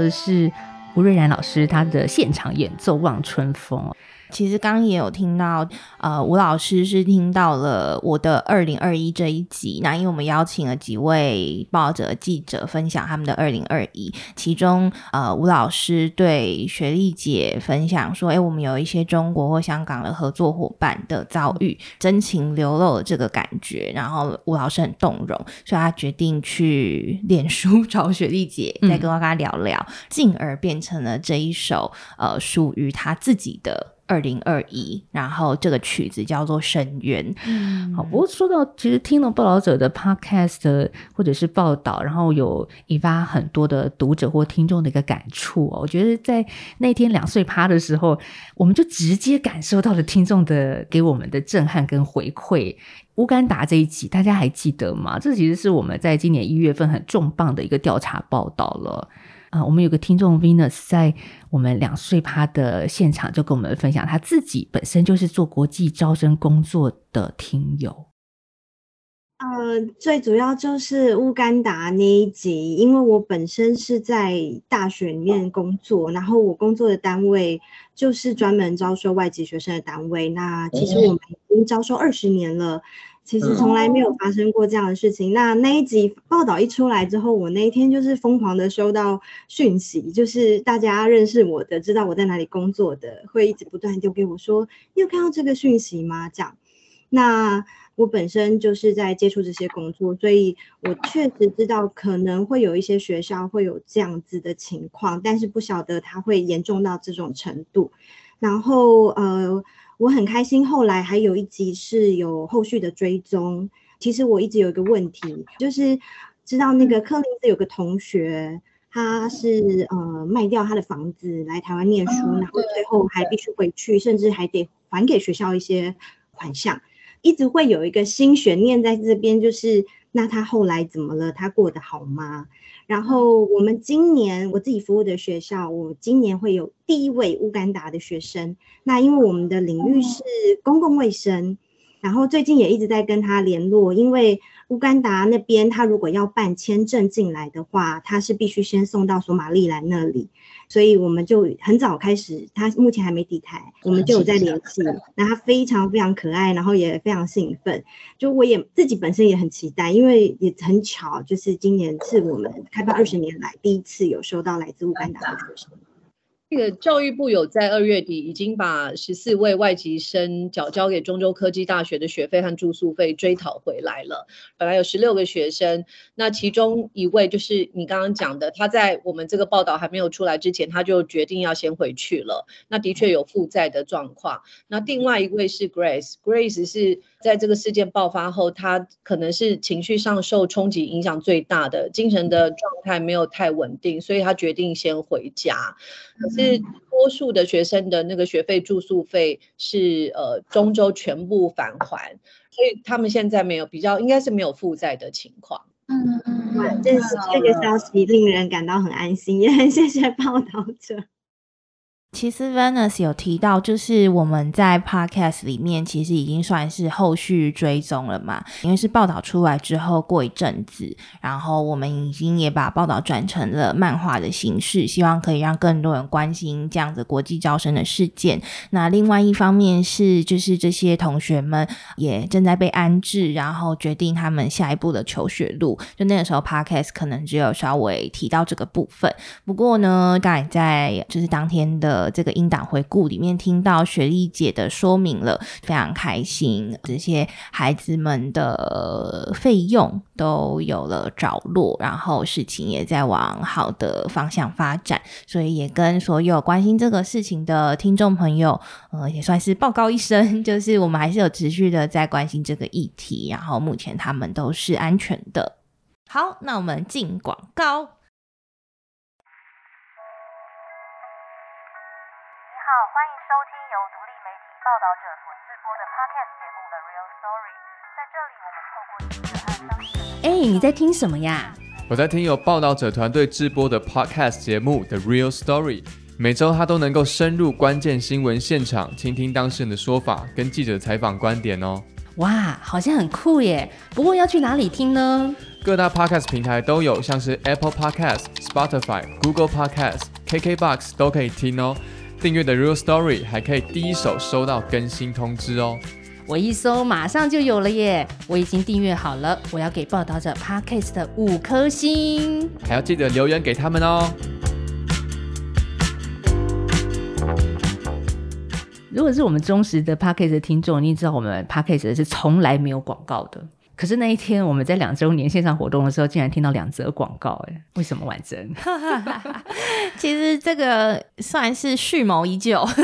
B: 的是吴瑞然老师他的现场演奏《望春风》。
A: 其实刚刚也有听到，呃，吴老师是听到了我的二零二一这一集。那因为我们邀请了几位报道者记者分享他们的二零二一，其中呃，吴老师对雪莉姐分享说：“哎，我们有一些中国或香港的合作伙伴的遭遇，真情流露的这个感觉。”然后吴老师很动容，所以他决定去脸书 找雪莉姐，再跟我跟他聊聊，进而变成了这一首呃属于他自己的。二零二一，然后这个曲子叫做《深渊》。
B: 好，不过说到其实听了报道者的 podcast 或者是报道，然后有引发很多的读者或听众的一个感触哦。我觉得在那天两岁趴的时候，我们就直接感受到了听众的给我们的震撼跟回馈。乌干达这一集大家还记得吗？这其实是我们在今年一月份很重磅的一个调查报道了。啊，我们有个听众 Venus 在我们两岁趴的现场就跟我们分享，他自己本身就是做国际招生工作的听友。
O: 呃，最主要就是乌干达那一集，因为我本身是在大学里面工作，然后我工作的单位就是专门招收外籍学生的单位。那其实我们已经招收二十年了。其实从来没有发生过这样的事情。那那一集报道一出来之后，我那一天就是疯狂的收到讯息，就是大家认识我的、知道我在哪里工作的，会一直不断丢给我说：“你有看到这个讯息吗？”这样。那我本身就是在接触这些工作，所以我确实知道可能会有一些学校会有这样子的情况，但是不晓得它会严重到这种程度。然后呃。我很开心，后来还有一集是有后续的追踪。其实我一直有一个问题，就是知道那个柯林斯有个同学，他是呃卖掉他的房子来台湾念书，然后最后还必须回去，甚至还得还给学校一些款项，一直会有一个新悬念在这边，就是那他后来怎么了？他过得好吗？然后我们今年我自己服务的学校，我今年会有第一位乌干达的学生。那因为我们的领域是公共卫生，然后最近也一直在跟他联络，因为乌干达那边他如果要办签证进来的话，他是必须先送到索马利兰那里。所以我们就很早开始，他目前还没抵台，我们就有在联系。那他非常非常可爱，然后也非常兴奋。就我也自己本身也很期待，因为也很巧，就是今年是我们开办二十年来第一次有收到来自乌干达的学生。
N: 这个教育部有在二月底已经把十四位外籍生缴交给中州科技大学的学费和住宿费追讨回来了。本来有十六个学生，那其中一位就是你刚刚讲的，他在我们这个报道还没有出来之前，他就决定要先回去了。那的确有负债的状况。那另外一位是 Grace，Grace 是。在这个事件爆发后，他可能是情绪上受冲击影响最大的，精神的状态没有太稳定，所以他决定先回家。多数的学生的那个学费、住宿费是呃中州全部返还，所以他们现在没有比较，应该是没有负债的情况。
O: 嗯嗯嗯，这这个消息令人感到很安心，也 很谢谢报道者。
A: 其实 Venus 有提到，就是我们在 Podcast 里面其实已经算是后续追踪了嘛，因为是报道出来之后过一阵子，然后我们已经也把报道转成了漫画的形式，希望可以让更多人关心这样子国际招生的事件。那另外一方面是，就是这些同学们也正在被安置，然后决定他们下一步的求学路。就那个时候 Podcast 可能只有稍微提到这个部分，不过呢，刚才在就是当天的。呃，这个音档回顾里面听到雪莉姐的说明了，非常开心。这些孩子们的费用都有了着落，然后事情也在往好的方向发展，所以也跟所有关心这个事情的听众朋友，呃，也算是报告一声，就是我们还是有持续的在关心这个议题，然后目前他们都是安全的。好，那我们进广告。
B: 哎，你在听什么呀？
P: 我在听由报道者团队制播的 Podcast 节目《The Real Story》，每周他都能够深入关键新闻现场，倾听当事人的说法，跟记者采访观点哦。
B: 哇，好像很酷耶！不过要去哪里听呢？
P: 各大 Podcast 平台都有，像是 Apple Podcast、Spotify、Google Podcast、KKBox 都可以听哦。订阅的 Real Story 还可以第一手收到更新通知哦。
B: 我一搜马上就有了耶！我已经订阅好了，我要给报道者 Podcast 的五颗星，
P: 还要记得留言给他们哦。
B: 如果是我们忠实的 Podcast 的听众，你知道我们 Podcast 是从来没有广告的。可是那一天我们在两周年线上活动的时候，竟然听到两则广告，哎，为什么婉珍？
A: 其实这个算是蓄谋已久。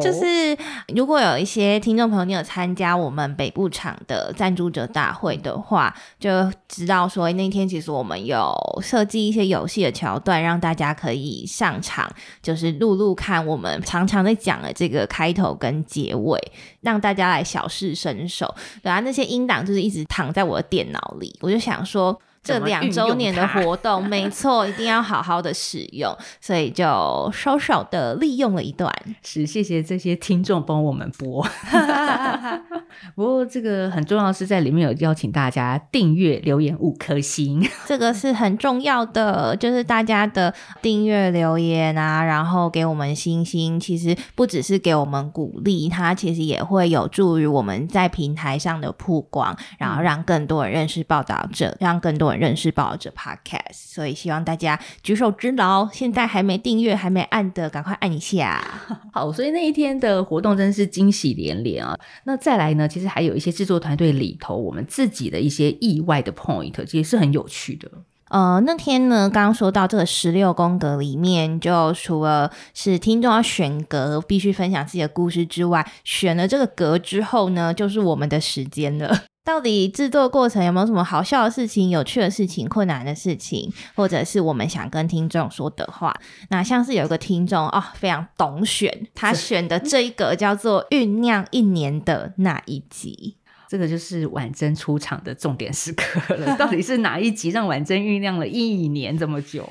A: 就是如果有一些听众朋友，你有参加我们北部场的赞助者大会的话，就知道说那天其实我们有设计一些游戏的桥段，让大家可以上场，就是录录看我们常常在讲的这个开头跟结尾，让大家来小试身手。对啊，那些音档就是一直躺在我的电脑里，我就想说。这两周年的活动，没错，一定要好好的使用，所以就稍稍的利用了一段。
B: 是，谢谢这些听众帮我们播。不过这个很重要，是在里面有邀请大家订阅、留言五颗星，
A: 这个是很重要的。就是大家的订阅、留言啊，然后给我们星星，其实不只是给我们鼓励，它其实也会有助于我们在平台上的曝光，然后让更多人认识报道者，让更多人。认识报道者 Podcast，所以希望大家举手之劳，现在还没订阅、还没按的，赶快按一下。
B: 好，所以那一天的活动真是惊喜连连啊！那再来呢，其实还有一些制作团队里头，我们自己的一些意外的 point，其实是很有趣的。
A: 呃，那天呢，刚刚说到这个十六宫格里面，就除了是听众要选格，必须分享自己的故事之外，选了这个格之后呢，就是我们的时间了。到底制作过程有没有什么好笑的事情、有趣的事情、困难的事情，或者是我们想跟听众说的话？那像是有一个听众哦，非常懂选，他选的这一个叫做“酝酿一年的那一集”，
B: 这个就是婉珍出场的重点时刻了。到底是哪一集让婉珍酝酿了一年这么久？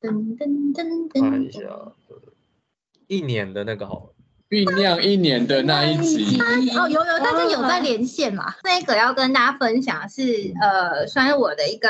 F: 噔噔噔噔，看一下，一年的那个好。
E: 酝酿一年的那一集
C: 哦，有有，大家有在连线嘛？那个要跟大家分享是呃，算是我的一个。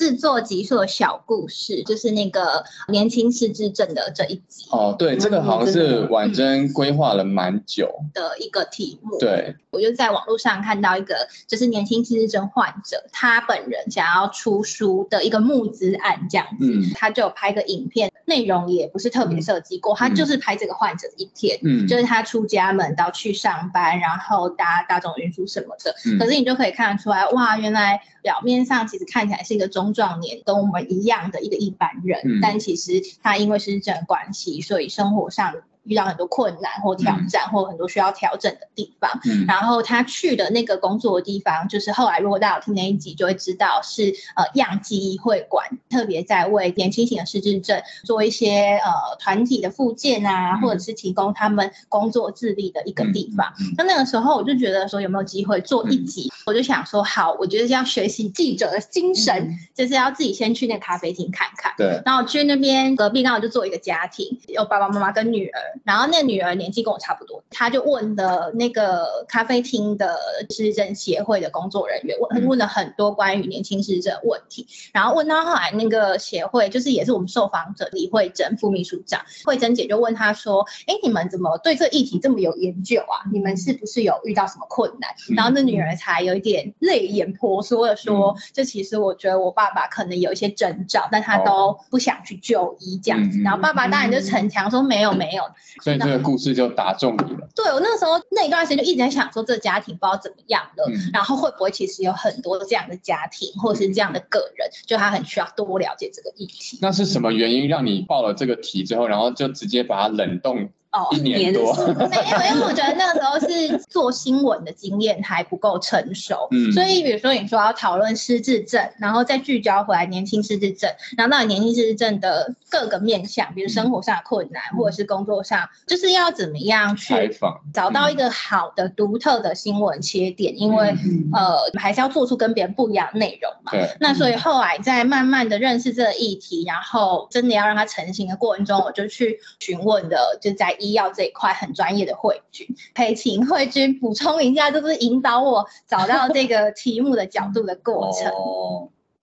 C: 制作集数的小故事，就是那个年轻失智症的这一集。
E: 哦，对，这个好像是婉珍规划了蛮久
C: 的一个题目。
E: 对，
C: 我就在网络上看到一个，就是年轻失智症患者，他本人想要出书的一个募资案这样子，他就拍个影片，内容也不是特别设计过，他就是拍这个患者的一天，嗯，就是他出家门到去上班，然后搭大众运输什么的。可是你就可以看得出来，哇，原来表面上其实看起来是一个中。壮年跟我们一样的一个一般人，但其实他因为是这关系，所以生活上。遇到很多困难或挑战，或很多需要调整的地方。然后他去的那个工作的地方，就是后来如果大家有听那一集，就会知道是呃样机会馆，特别在为年轻型的失智症做一些呃团体的复健啊，或者是提供他们工作自立的一个地方。那那个时候我就觉得说有没有机会做一集，我就想说好，我觉得要学习记者的精神，就是要自己先去那咖啡厅看看。
E: 对。
C: 然后去那边隔壁刚好就做一个家庭，有爸爸妈妈跟女儿。然后那女儿年纪跟我差不多，她就问了那个咖啡厅的失智协会的工作人员，问问了很多关于年轻失智问题。然后问到后来，那个协会就是也是我们受访者李慧珍副秘书长，慧珍姐就问她说：“哎，你们怎么对这议题这么有研究啊？你们是不是有遇到什么困难？”然后那女儿才有一点泪眼婆娑的说：“就其实我觉得我爸爸可能有一些征兆，但他都不想去就医这样子。然后爸爸当然就逞强说没有没有。”
E: 所以这个故事就打中你了。
C: 对我那时候那一段时间就一直在想说，这个家庭不知道怎么样了，然后会不会其实有很多这样的家庭，或者是这样的个人，就他很需要多了解这个议题。
E: 那是什么原因让你报了这个题之后，然后就直接把它冷冻？
C: 哦，
E: 一年多，
C: 没有，因为我觉得那个时候是做新闻的经验还不够成熟，嗯，所以比如说你说要讨论失智症，然后再聚焦回来年轻失智症，然后到年轻失智症的各个面向，比如生活上的困难，或者是工作上，就是要怎么样去
E: 采访，
C: 找到一个好的独特的新闻切点，因为呃还是要做出跟别人不一样的内容嘛。
E: 对。
C: 那所以后来在慢慢的认识这个议题，然后真的要让它成型的过程中，我就去询问的，就在。医药这一块很专业的慧君，可以请慧君补充一下，就是引导我找到这个 题目的角度的过程。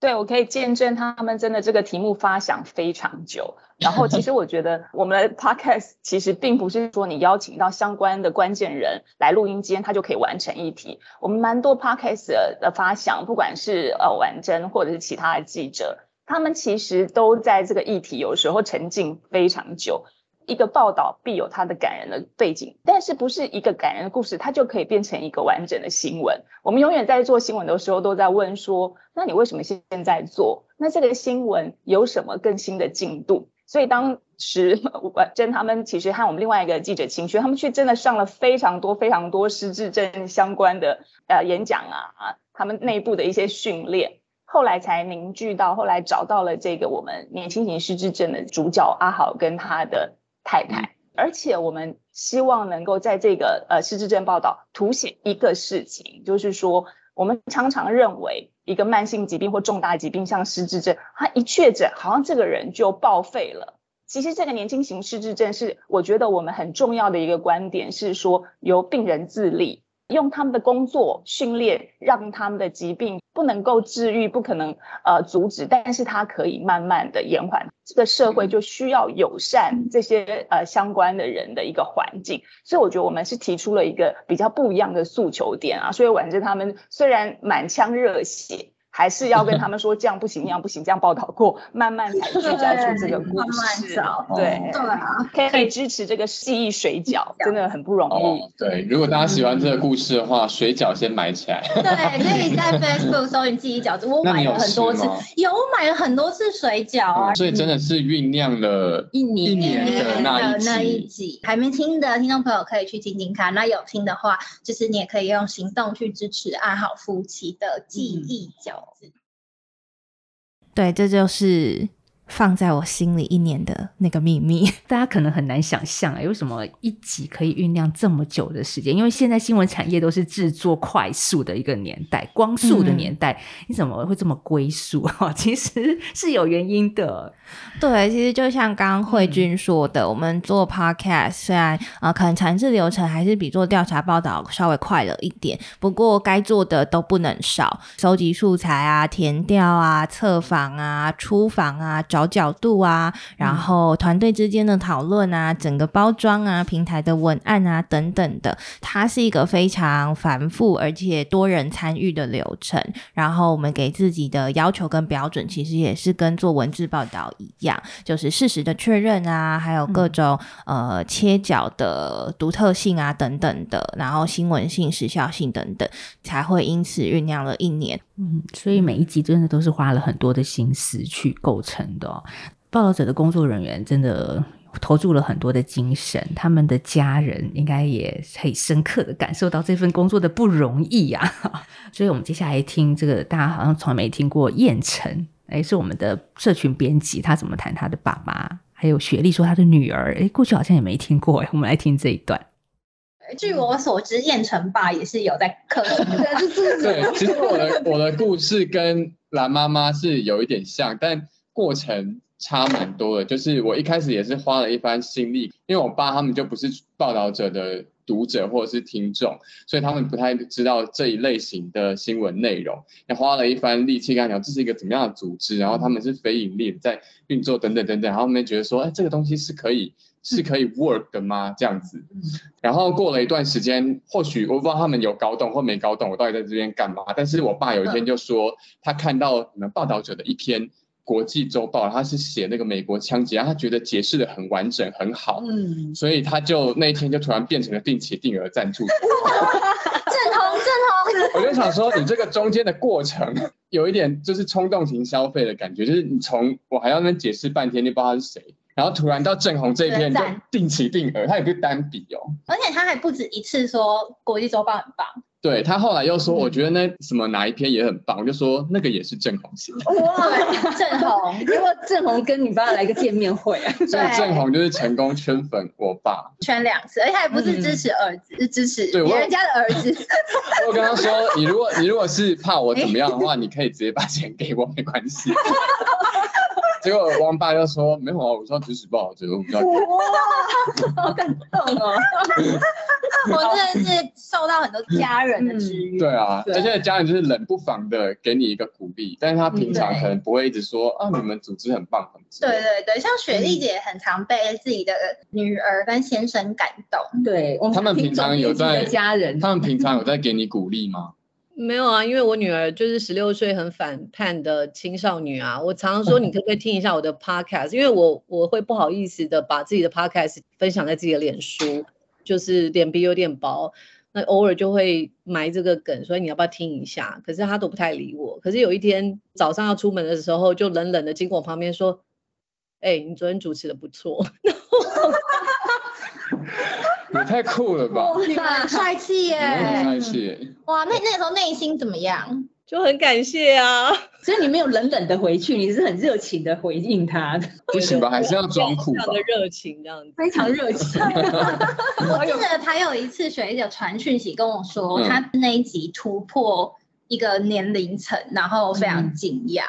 L: 对，我可以见证他们真的这个题目发想非常久。然后，其实我觉得我们的 podcast 其实并不是说你邀请到相关的关键人来录音间，他就可以完成议题。我们蛮多 podcast 的发想，不管是呃婉珍或者是其他的记者，他们其实都在这个议题有时候沉浸非常久。一个报道必有它的感人的背景，但是不是一个感人的故事，它就可以变成一个完整的新闻。我们永远在做新闻的时候，都在问说：那你为什么现在做？那这个新闻有什么更新的进度？所以当时 婉珍他们其实和我们另外一个记者秦轩，他们去真的上了非常多非常多失智症相关的呃演讲啊，他们内部的一些训练，后来才凝聚到，后来找到了这个我们年轻型失智症的主角阿豪跟他的。太太，而且我们希望能够在这个呃失智症报道凸显一个事情，就是说我们常常认为一个慢性疾病或重大疾病像失智症，他一确诊好像这个人就报废了。其实这个年轻型失智症是我觉得我们很重要的一个观点是说由病人自立。用他们的工作训练，让他们的疾病不能够治愈，不可能呃阻止，但是它可以慢慢的延缓。这个社会就需要友善这些呃相关的人的一个环境，所以我觉得我们是提出了一个比较不一样的诉求点啊。所以婉珍他们虽然满腔热血。还是要跟他们说这样不行，那样不行，这样报道过，慢慢才聚焦出这个故事。对对啊，可以支持这个记忆水饺，真的很不容易。
E: 对，如果大家喜欢这个故事的话，水饺先买起来。
C: 对，可以在 Facebook 搜你记忆饺子，我买了很多次，有买了很多次水饺啊。
E: 所以真的是酝酿了一年一年的那
C: 一集，还没听的听众朋友可以去听听看。那有听的话，就是你也可以用行动去支持爱好夫妻的记忆饺。
A: 对，这就是放在我心里一年的那个秘密。
B: 大家可能很难想象，哎，为什么一集可以酝酿这么久的时间？因为现在新闻产业都是制作快速的一个年代，光速的年代，你怎么会这么龟速？哈，其实是有原因的。
A: 对，其实就像刚刚慧君说的，我们做 podcast 虽然啊，可能产制流程还是比做调查报道稍微快了一点，不过该做的都不能少，收集素材啊、填调啊、测访啊、出访啊、找角度啊，然后团队之间的讨论啊、整个包装啊、平台的文案啊等等的，它是一个非常繁复而且多人参与的流程。然后我们给自己的要求跟标准，其实也是跟做文字报道。一样，就是事实的确认啊，还有各种呃切角的独特性啊等等的，然后新闻性、时效性等等，才会因此酝酿了一年。
B: 嗯，所以每一集真的都是花了很多的心思去构成的。报道者的工作人员真的投注了很多的精神，他们的家人应该也可以深刻的感受到这份工作的不容易呀。所以我们接下来听这个，大家好像从来没听过燕城。哎，是我们的社群编辑，他怎么谈他的爸爸？还有雪莉说他的女儿，哎，过去好像也没听过哎，我们来听这一段。
C: 据我所知，燕城爸也是有在客串。
E: 对，其实我的我的故事跟蓝妈妈是有一点像，但过程差蛮多的。就是我一开始也是花了一番心力，因为我爸他们就不是报道者的。读者或者是听众，所以他们不太知道这一类型的新闻内容，也花了一番力气跟他讲这是一个怎么样的组织，然后他们是非盈利在运作等等等等，然后他们觉得说，哎，这个东西是可以是可以 work 的吗？这样子，然后过了一段时间，或许我不知道他们有搞懂或没搞懂我到底在这边干嘛，但是我爸有一天就说，他看到你们报道者的一篇。国际周报，他是写那个美国枪击，然后他觉得解释的很完整很好，嗯，所以他就那一天就突然变成了定期定额赞助，
C: 正红正
E: 红，我就想说你这个中间的过程有一点就是冲动型消费的感觉，就是你从我还要那解释半天，你不知道他是谁，然后突然到正红这一篇就定期定额，他也不是单笔哦，
C: 而且他还不止一次说国际周报很棒。
E: 对他后来又说，我觉得那什么哪一篇也很棒，我就说那个也是郑红写。
C: 哇，郑红，
N: 如果郑红跟你爸来个见面会啊？
E: 所以郑红就是成功圈粉我爸，
C: 圈两次，而且还不是支持儿子，是支持别人家的儿子。
E: 我跟他说，你如果你如果是怕我怎么样的话，你可以直接把钱给我，没关系。结果王爸就说没有啊，我是要支持报道者，我比较。
H: 哇，好感动哦！
C: 我真的是受到很多家人的支援。
E: 对啊，而且家人就是冷不防的给你一个鼓励，但是他平常可能不会一直说啊，你们组织很棒很。
C: 对对对，像雪莉姐很常被自己的女儿跟先生感动。
H: 对，
E: 他们平常有在
H: 家人，
E: 他们平常有在给你鼓励吗？
N: 没有啊，因为我女儿就是十六岁很反叛的青少女啊。我常常说，你可不可以听一下我的 podcast？因为我我会不好意思的把自己的 podcast 分享在自己的脸书，就是脸皮有点薄，那偶尔就会埋这个梗，所以你要不要听一下？可是她都不太理我。可是有一天早上要出门的时候，就冷冷的经过我旁边说：“哎，你昨天主持的不错。”
E: 也太酷了吧！
C: 哇，帅气耶！
E: 帅气！
C: 哇，那那时候内心怎么样？
N: 就很感谢啊！
H: 所以你没有冷冷的回去，你是很热情的回应他。
E: 不行吧？还是要装酷吧？
N: 非常的热情，这样子，
H: 非常热情。
C: 我记得他有一次学姐传讯息跟我说，他那一集突破一个年龄层，然后非常惊讶。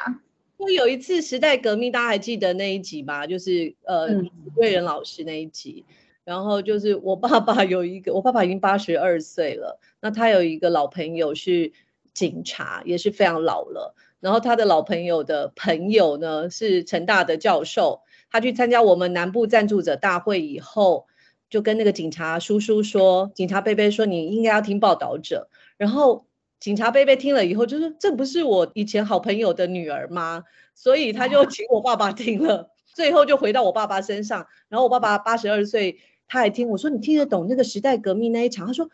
N: 我有一次时代革命，大家还记得那一集吗？就是呃，瑞仁老师那一集。然后就是我爸爸有一个，我爸爸已经八十二岁了，那他有一个老朋友是警察，也是非常老了。然后他的老朋友的朋友呢是成大的教授，他去参加我们南部赞助者大会以后，就跟那个警察叔叔说，警察贝贝说你应该要听报道者。然后警察贝贝听了以后就说，这不是我以前好朋友的女儿吗？所以他就请我爸爸听了，最后就回到我爸爸身上。然后我爸爸八十二岁。他还听我说，你听得懂那个时代革命那一场？他说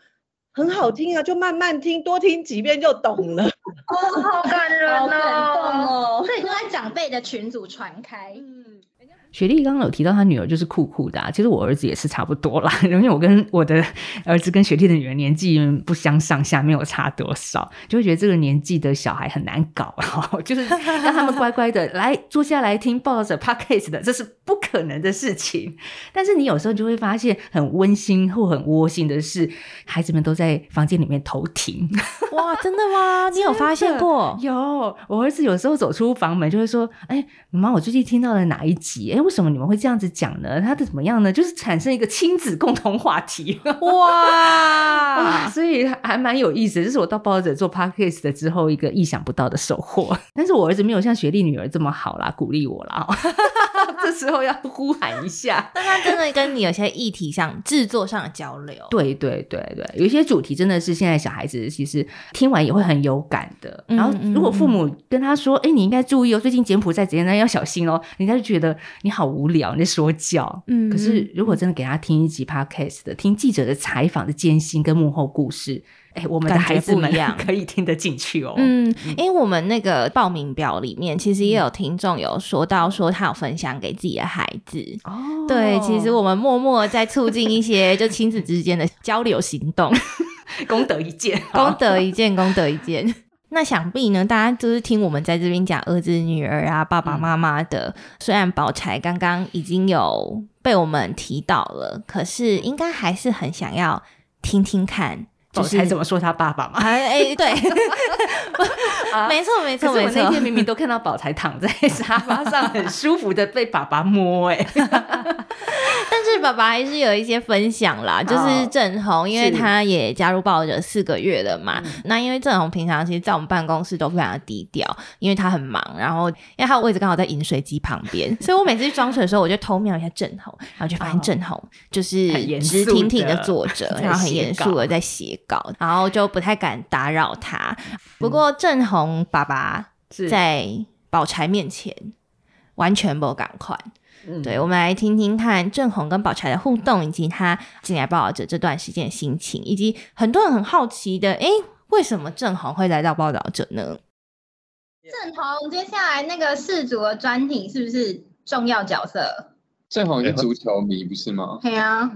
N: 很好听啊，就慢慢听，多听几遍就懂了。
C: 哦，好感人
H: 哦！
C: 所以都在长辈的群组传开。
B: 雪莉刚刚有提到她女儿就是酷酷的，其实我儿子也是差不多啦。因为我跟我的儿子跟雪莉的女儿年纪不相上下，没有差多少，就会觉得这个年纪的小孩很难搞，就是让他们乖乖的来坐下来听抱着 podcast 的，这是不可能的事情。但是你有时候就会发现很温馨或很窝心的是，孩子们都在房间里面偷听。
A: 哇，真的吗？你有发现过？
B: 有，我儿子有时候走出房门就会说：“哎，妈妈，我最近听到了哪一集？”哎，为什么你们会这样子讲呢？他的怎么样呢？就是产生一个亲子共同话题，哇，所以还蛮有意思。这是我到报者做 podcast 的之后一个意想不到的收获。但是我儿子没有像学历女儿这么好啦，鼓励我啦。这时候要呼喊一下。
A: 但他真的跟你有些议题上制作上的交流，
B: 对对对对，有一些主题真的是现在小孩子其实听完也会很有感的。然后如果父母跟他说：“哎，你应该注意哦，最近柬埔寨怎样，那要小心哦。”人家就觉得你好无聊，你在说教。嗯，可是如果真的给他听一集 podcast 的，听记者的采访的艰辛跟幕后故事。哎，我们的孩子们 可以听得进去哦。
A: 嗯，因为我们那个报名表里面，其实也有听众有说到，说他有分享给自己的孩子。哦，对，其实我们默默在促进一些就亲子之间的交流行动，
B: 功德一件，
A: 功德一件，功德一件。那想必呢，大家就是听我们在这边讲儿子、女儿啊、爸爸妈妈的。虽然宝钗刚刚已经有被我们提到了，可是应该还是很想要听听看。
B: 宝才怎么说他爸爸嘛？
A: 哎，对，没错没错没错。
B: 那天明明都看到宝才躺在沙发上，很舒服的被爸爸摸，哎。
A: 但是爸爸还是有一些分享啦，就是郑红，因为他也加入抱着四个月了嘛。那因为郑红平常其实在我们办公室都非常的低调，因为他很忙，然后因为他的位置刚好在饮水机旁边，所以我每次去装水的时候，我就偷瞄一下郑红，然后就发现郑红就是直挺挺的坐着，然后很严肃的在写稿，然后就不太敢打扰他。不过郑红爸爸在宝钗面前完全不赶快。对，我们来听听看郑红跟宝钗的互动，以及他进来报道者这段时间的心情，以及很多人很好奇的，哎，为什么郑红会来到报道者呢？
C: 郑红，接下来那个世足的专题是不是重要角色？
E: 郑红是足球迷不是吗？
C: 对啊，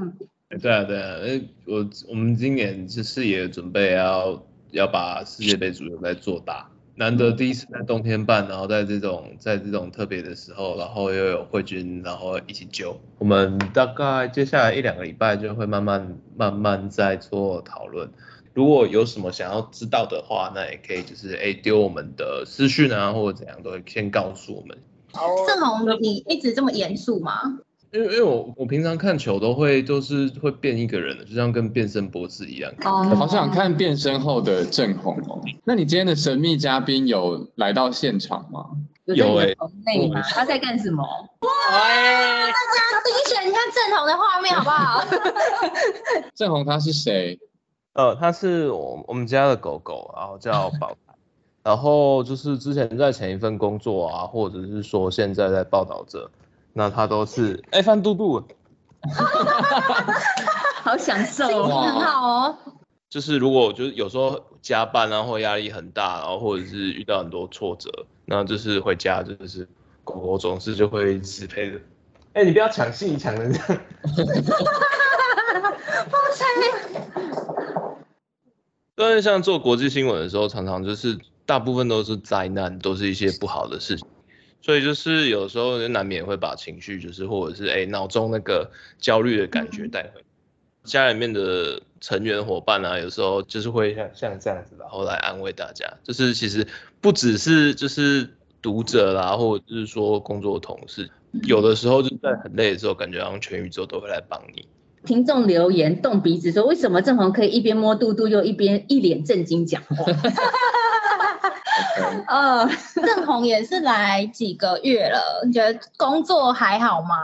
Q: 对啊，对啊，哎，我我们今年就是也准备要要把世界杯足球再做大。难得第一次在冬天办，然后在这种在这种特别的时候，然后又有慧君，然后一起揪我们。大概接下来一两个礼拜就会慢慢慢慢在做讨论。如果有什么想要知道的话，那也可以就是哎丢我们的私讯啊，或者怎样都会先告诉我们。
C: 郑红，你一直这么严肃吗？
Q: 因为因为我我平常看球都会都是会变一个人的，就像跟变身博士一样。
C: 哦
E: 好想看变身后的郑红哦。那你今天的神秘嘉宾有来到现场吗？
Q: 有哎、
H: 内吗？他在干什么？
C: 哇大家第一选，你看郑红的画面好不好？
E: 郑红他是谁？
Q: 呃，他是我我们家的狗狗，然后叫宝 台，然后就是之前在前一份工作啊，或者是说现在在报道者，那他都是哎翻嘟嘟，
H: 好享受
C: 心情很好哦。
Q: 就是如果就是有时候加班啊或压力很大，然后或者是遇到很多挫折，那就是回家就是狗狗总是就会一直陪着。哎、你不要抢戏抢成这样。
C: 哇塞！
Q: 因为像做国际新闻的时候，常常就是大部分都是灾难，都是一些不好的事情，所以就是有时候就难免会把情绪，就是或者是哎脑中那个焦虑的感觉带回家里面的成员伙伴啊，有时候就是会像像这样子，然后来安慰大家。就是其实不只是就是读者啦，或者是说工作同事，有的时候就在很累的时候，感觉好像全宇宙都会来帮你。
H: 听众留言动鼻子说，为什么郑红可以一边摸肚肚又一边一脸正经讲话？
C: 呃，郑红也是来几个月了，你觉得工作还好吗？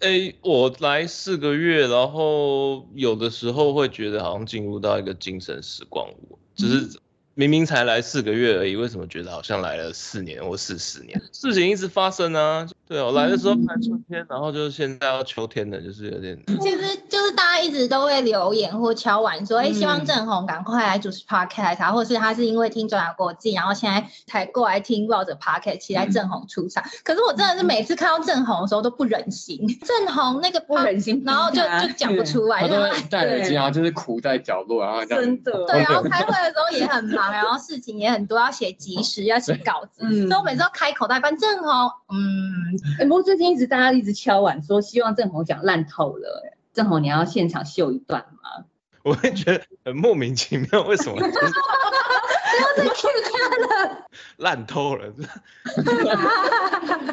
Q: 哎，我来四个月，然后有的时候会觉得好像进入到一个精神时光屋，只是明明才来四个月而已，为什么觉得好像来了四年或四十年？事情一直发生啊。对啊，我来的时候还春天，然后就是现在要秋天了，就是有点。
C: 其实就是大家一直都会留言或敲碗说，哎、希望郑红赶快来主持 podcast 啊，或是他是因为听转角国际，然后现在才过来听抱着 podcast，期待郑红出场。可是我真的是每次看到郑红的时候都不忍心，郑红那个不忍
H: 心，
C: 然后就就讲不出来，
E: 他都
C: 就
E: 戴耳机，然后就是苦在角落，然后这样。
H: 真的
C: 对，然后开会的时候也很忙，然后事情也很多，要写即时，要写稿子，
H: 嗯
C: 所以我每次都开口袋，反正郑红，嗯，
H: 哎不过最近一直大家一直敲碗说，希望郑红讲烂透了。哎郑红，你要现场秀一段吗？
Q: 我会觉得很莫名其妙，为什么就是
C: 不要再 Q 他了。
Q: 烂透了？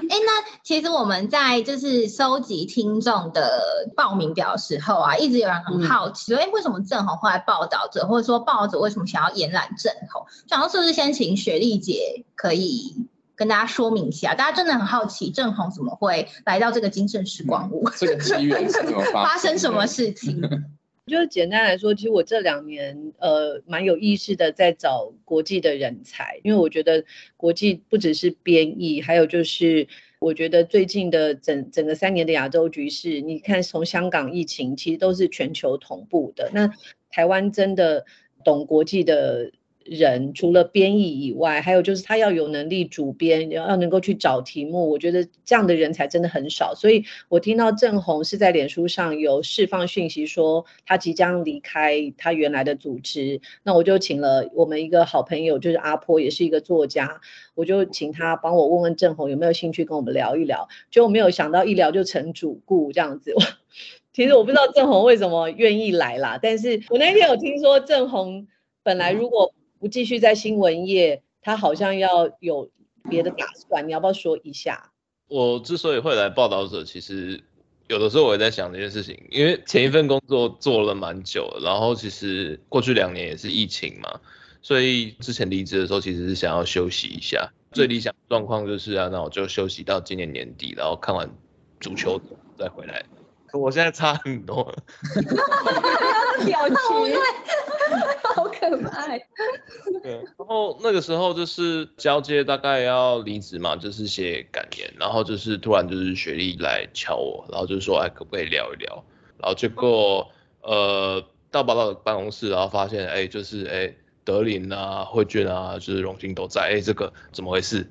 C: 哎，那其实我们在就是收集听众的报名表的时候啊，一直有人很好奇，说，哎、为什么郑红后来报道者，或者说报道者为什么想要延揽郑红？想要是不是先请雪莉姐可以跟大家说明一下？大家真的很好奇郑红怎么会来到这个精神时光屋，
E: 这个机缘是怎么发
C: 发生什么事情？
N: 就是简单来说，其实我这两年呃蛮有意识的在找国际的人才，因为我觉得国际不只是编译，还有就是我觉得最近的整整个三年的亚洲局势，你看从香港疫情其实都是全球同步的。那台湾真的懂国际的人，除了编译以外，还有就是他要有能力主编，要要能够去找题目。我觉得这样的人才真的很少。所以我听到郑红是在脸书上有释放讯息，说他即将离开他原来的组织，那我就请了我们一个好朋友，就是阿坡，也是一个作家，我就请他帮我问问郑红有没有兴趣跟我们聊一聊。结果没有想到一聊就成主顾这样子。其实我不知道郑红为什么愿意来啦，但是我那天有听说郑红本来如果不继续在新闻业，他好像要有别的打算，你要不要说一下？
Q: 我之所以会来报道者，其实有的时候我也在想这件事情，因为前一份工作做了蛮久了，然后其实过去两年也是疫情嘛，所以之前离职的时候其实是想要休息一下。最理想状况就是啊，那我就休息到今年年底，然后看完足球再回来。可我现在差很多，
H: 表情，好可爱。
Q: 对，然后那个时候就是交接，大概要离职嘛，就是写感言，然后就是突然就是雪莉来敲我，然后就说哎可不可以聊一聊，然后结果呃到报道的办公室，然后发现哎就是哎德林啊慧娟啊就是荣幸都在，哎这个怎么回事？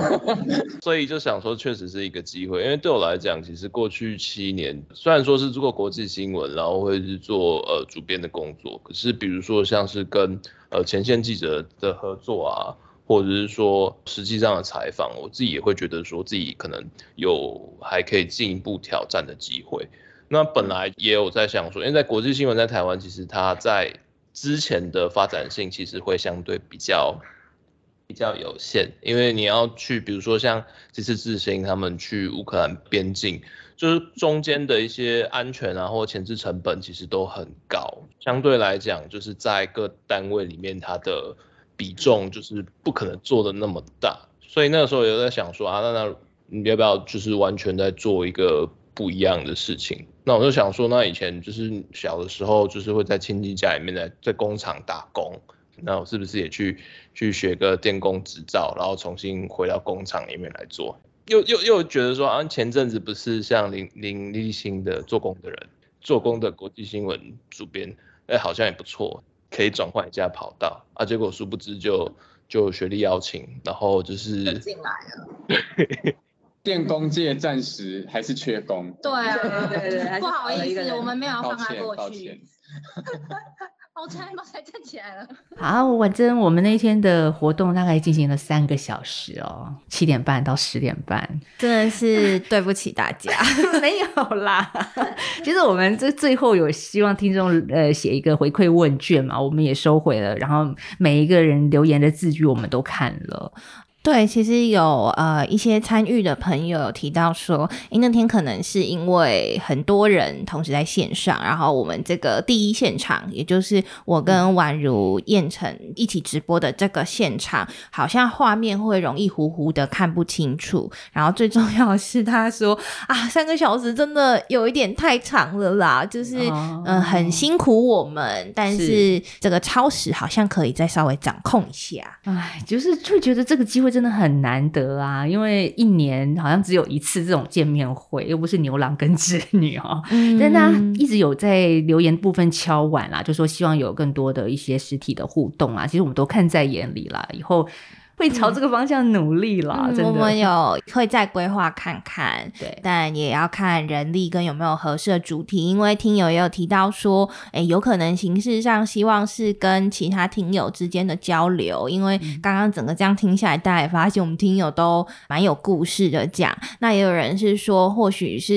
Q: 所以就想说确实是一个机会，因为对我来讲，其实过去七年虽然说是做国际新闻，然后会是做呃主编的工作，可是比如说像是跟呃前线记者的合作啊，或者是说实际上的采访，我自己也会觉得说自己可能有还可以进一步挑战的机会。那本来也有在想说，因为在国际新闻在台湾，其实它在之前的发展性其实会相对比较比较有限，因为你要去，比如说像这次智兴他们去乌克兰边境，就是中间的一些安全啊或前置成本其实都很高，相对来讲，就是在各单位里面它的比重就是不可能做的那么大，所以那个时候有在想说啊，那那你要不要就是完全在做一个不一样的事情？那我就想说，那以前就是小的时候就是会在亲戚家里面在在工厂打工。那我是不是也去去学个电工执照，然后重新回到工厂里面来做？又又又觉得说啊，前阵子不是像林林立新的做工的人，做工的国际新闻主编，哎，好像也不错，可以转换一下跑道啊。结果殊不知就就学历邀请，然后就是
C: 进来了。
E: 电工界暂时还是缺工。
C: 对啊，
N: 对对对，
C: 不好意思，我们没有放他过
E: 抱
C: 去。宝钗，宝钗站起来了。
B: 好，反正我们那天的活动大概进行了三个小时哦，七点半到十点半，
A: 真的是对不起大家，
B: 没有啦。其实我们这最后有希望听众呃写一个回馈问卷嘛，我们也收回了，然后每一个人留言的字句我们都看了。
A: 对，其实有呃一些参与的朋友有提到说，诶，那天可能是因为很多人同时在线上，然后我们这个第一现场，也就是我跟宛如、燕城一起直播的这个现场，好像画面会容易糊糊的看不清楚。然后最重要的是，他说啊，三个小时真的有一点太长了啦，就是嗯很辛苦我们，但是这个超时好像可以再稍微掌控一下。
B: 哎，就是就觉得这个机会真的很难得啊，因为一年好像只有一次这种见面会，又不是牛郎跟织女哦。但他一直有在留言部分敲碗啦，就说希望有更多的一些实体的互动啊。其实我们都看在眼里啦，以后。会朝这个方向努力啦，真的。
A: 我们有会再规划看看，
B: 对，
A: 但也要看人力跟有没有合适的主题。因为听友也有提到说，哎，有可能形式上希望是跟其他听友之间的交流。因为刚刚整个这样听下来，大家也发现我们听友都蛮有故事的讲。那也有人是说，或许是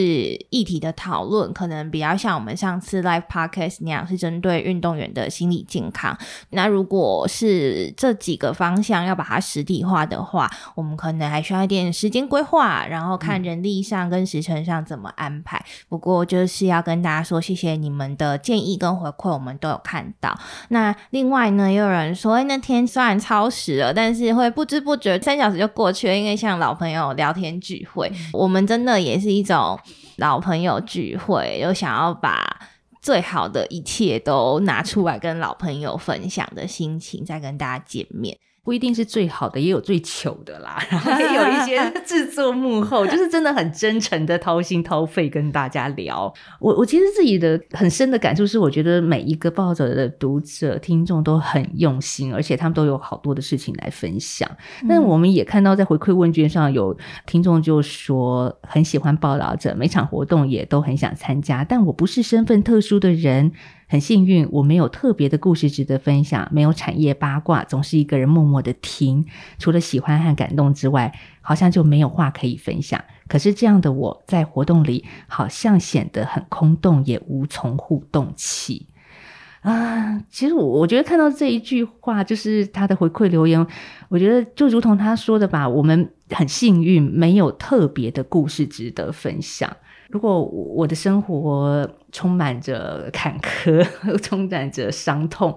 A: 议题的讨论，可能比较像我们上次 live podcast 那样，是针对运动员的心理健康。那如果是这几个方向要把它。实体化的话，我们可能还需要一点时间规划，然后看人力上跟时程上怎么安排。不过就是要跟大家说，谢谢你们的建议跟回馈，我们都有看到。那另外呢，也有人说，哎，那天虽然超时了，但是会不知不觉三小时就过去了，因为像老朋友聊天聚会，我们真的也是一种老朋友聚会，有想要把最好的一切都拿出来跟老朋友分享的心情，再跟大家见面。
B: 不一定是最好的，也有最糗的啦。然后也有一些 制作幕后，就是真的很真诚的掏心掏肺跟大家聊。我我其实自己的很深的感触是，我觉得每一个报者的读者听众都很用心，而且他们都有好多的事情来分享。但我们也看到在回馈问卷上有听众就说很喜欢报道者，每场活动也都很想参加，但我不是身份特殊的人。很幸运，我没有特别的故事值得分享，没有产业八卦，总是一个人默默的听。除了喜欢和感动之外，好像就没有话可以分享。可是这样的我在活动里，好像显得很空洞，也无从互动起。啊，其实我我觉得看到这一句话，就是他的回馈留言，我觉得就如同他说的吧，我们很幸运，没有特别的故事值得分享。如果我的生活充满着坎坷，充满着伤痛，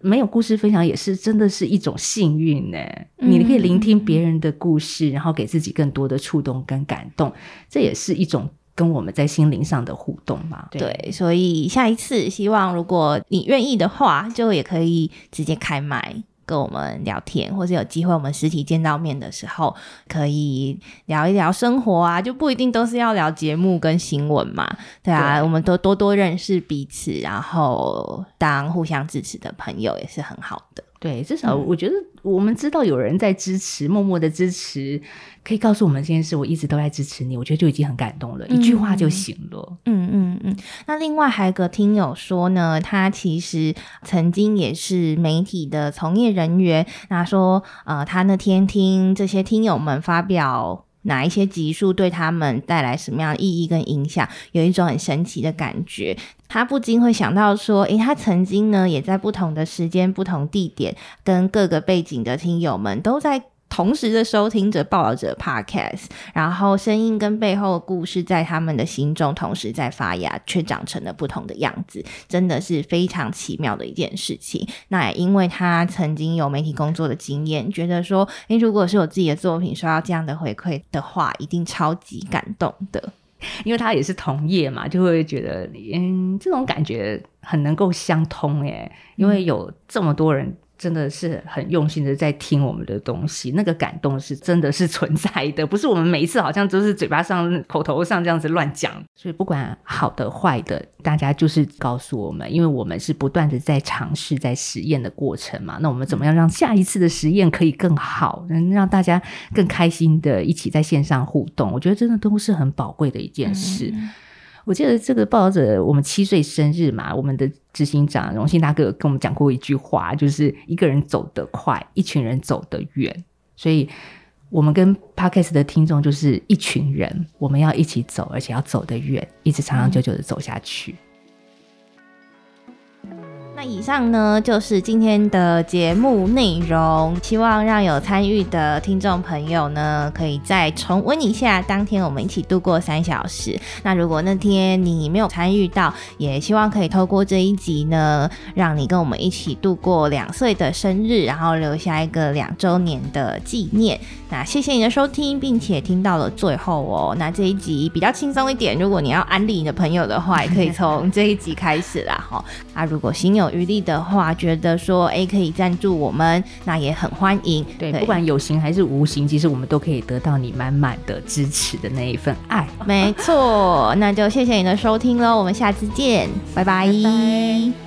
B: 没有故事分享也是真的是一种幸运呢。你可以聆听别人的故事，然后给自己更多的触动跟感动，这也是一种跟我们在心灵上的互动嘛。
A: 对，所以下一次希望如果你愿意的话，就也可以直接开麦。跟我们聊天，或者有机会我们实体见到面的时候，可以聊一聊生活啊，就不一定都是要聊节目跟新闻嘛，对啊，我们都多多认识彼此，然后当互相支持的朋友也是很好的。
B: 对，至少我觉得我们知道有人在支持，默默的支持，可以告诉我们这件事，我一直都在支持你，我觉得就已经很感动了，一句话就行了。
A: 嗯嗯嗯。那另外还有个听友说呢，他其实曾经也是媒体的从业人员，那说呃，他那天听这些听友们发表。哪一些级数对他们带来什么样的意义跟影响，有一种很神奇的感觉。他不禁会想到说，诶，他曾经呢，也在不同的时间、不同地点，跟各个背景的听友们都在。同时的收听着报道者 Podcast，然后声音跟背后的故事在他们的心中同时在发芽，却长成了不同的样子，真的是非常奇妙的一件事情。那也因为他曾经有媒体工作的经验，觉得说，诶，如果是我自己的作品收到这样的回馈的话，一定超级感动的。
B: 因为他也是同业嘛，就会觉得，嗯，这种感觉很能够相通诶，因为有这么多人。真的是很用心的在听我们的东西，那个感动是真的是存在的，不是我们每一次好像都是嘴巴上、口头上这样子乱讲。所以不管好的坏的，大家就是告诉我们，因为我们是不断的在尝试、在实验的过程嘛。那我们怎么样让下一次的实验可以更好，能让大家更开心的一起在线上互动？我觉得真的都是很宝贵的一件事。我记得这个报道者，我们七岁生日嘛，我们的执行长荣幸大哥跟我们讲过一句话，就是一个人走得快，一群人走得远。所以，我们跟 Podcast 的听众就是一群人，我们要一起走，而且要走得远，一直长长久久的走下去。
A: 以上呢就是今天的节目内容，希望让有参与的听众朋友呢，可以再重温一下当天我们一起度过三小时。那如果那天你没有参与到，也希望可以透过这一集呢，让你跟我们一起度过两岁的生日，然后留下一个两周年的纪念。那谢谢你的收听，并且听到了最后哦。那这一集比较轻松一点，如果你要安利你的朋友的话，也可以从这一集开始啦哈。啊，如果心有余力的话，觉得说哎可以赞助我们，那也很欢迎。
B: 对，不管有形还是无形，其实我们都可以得到你满满的支持的那一份爱。
A: 没错，那就谢谢你的收听喽，我们下次见，拜拜。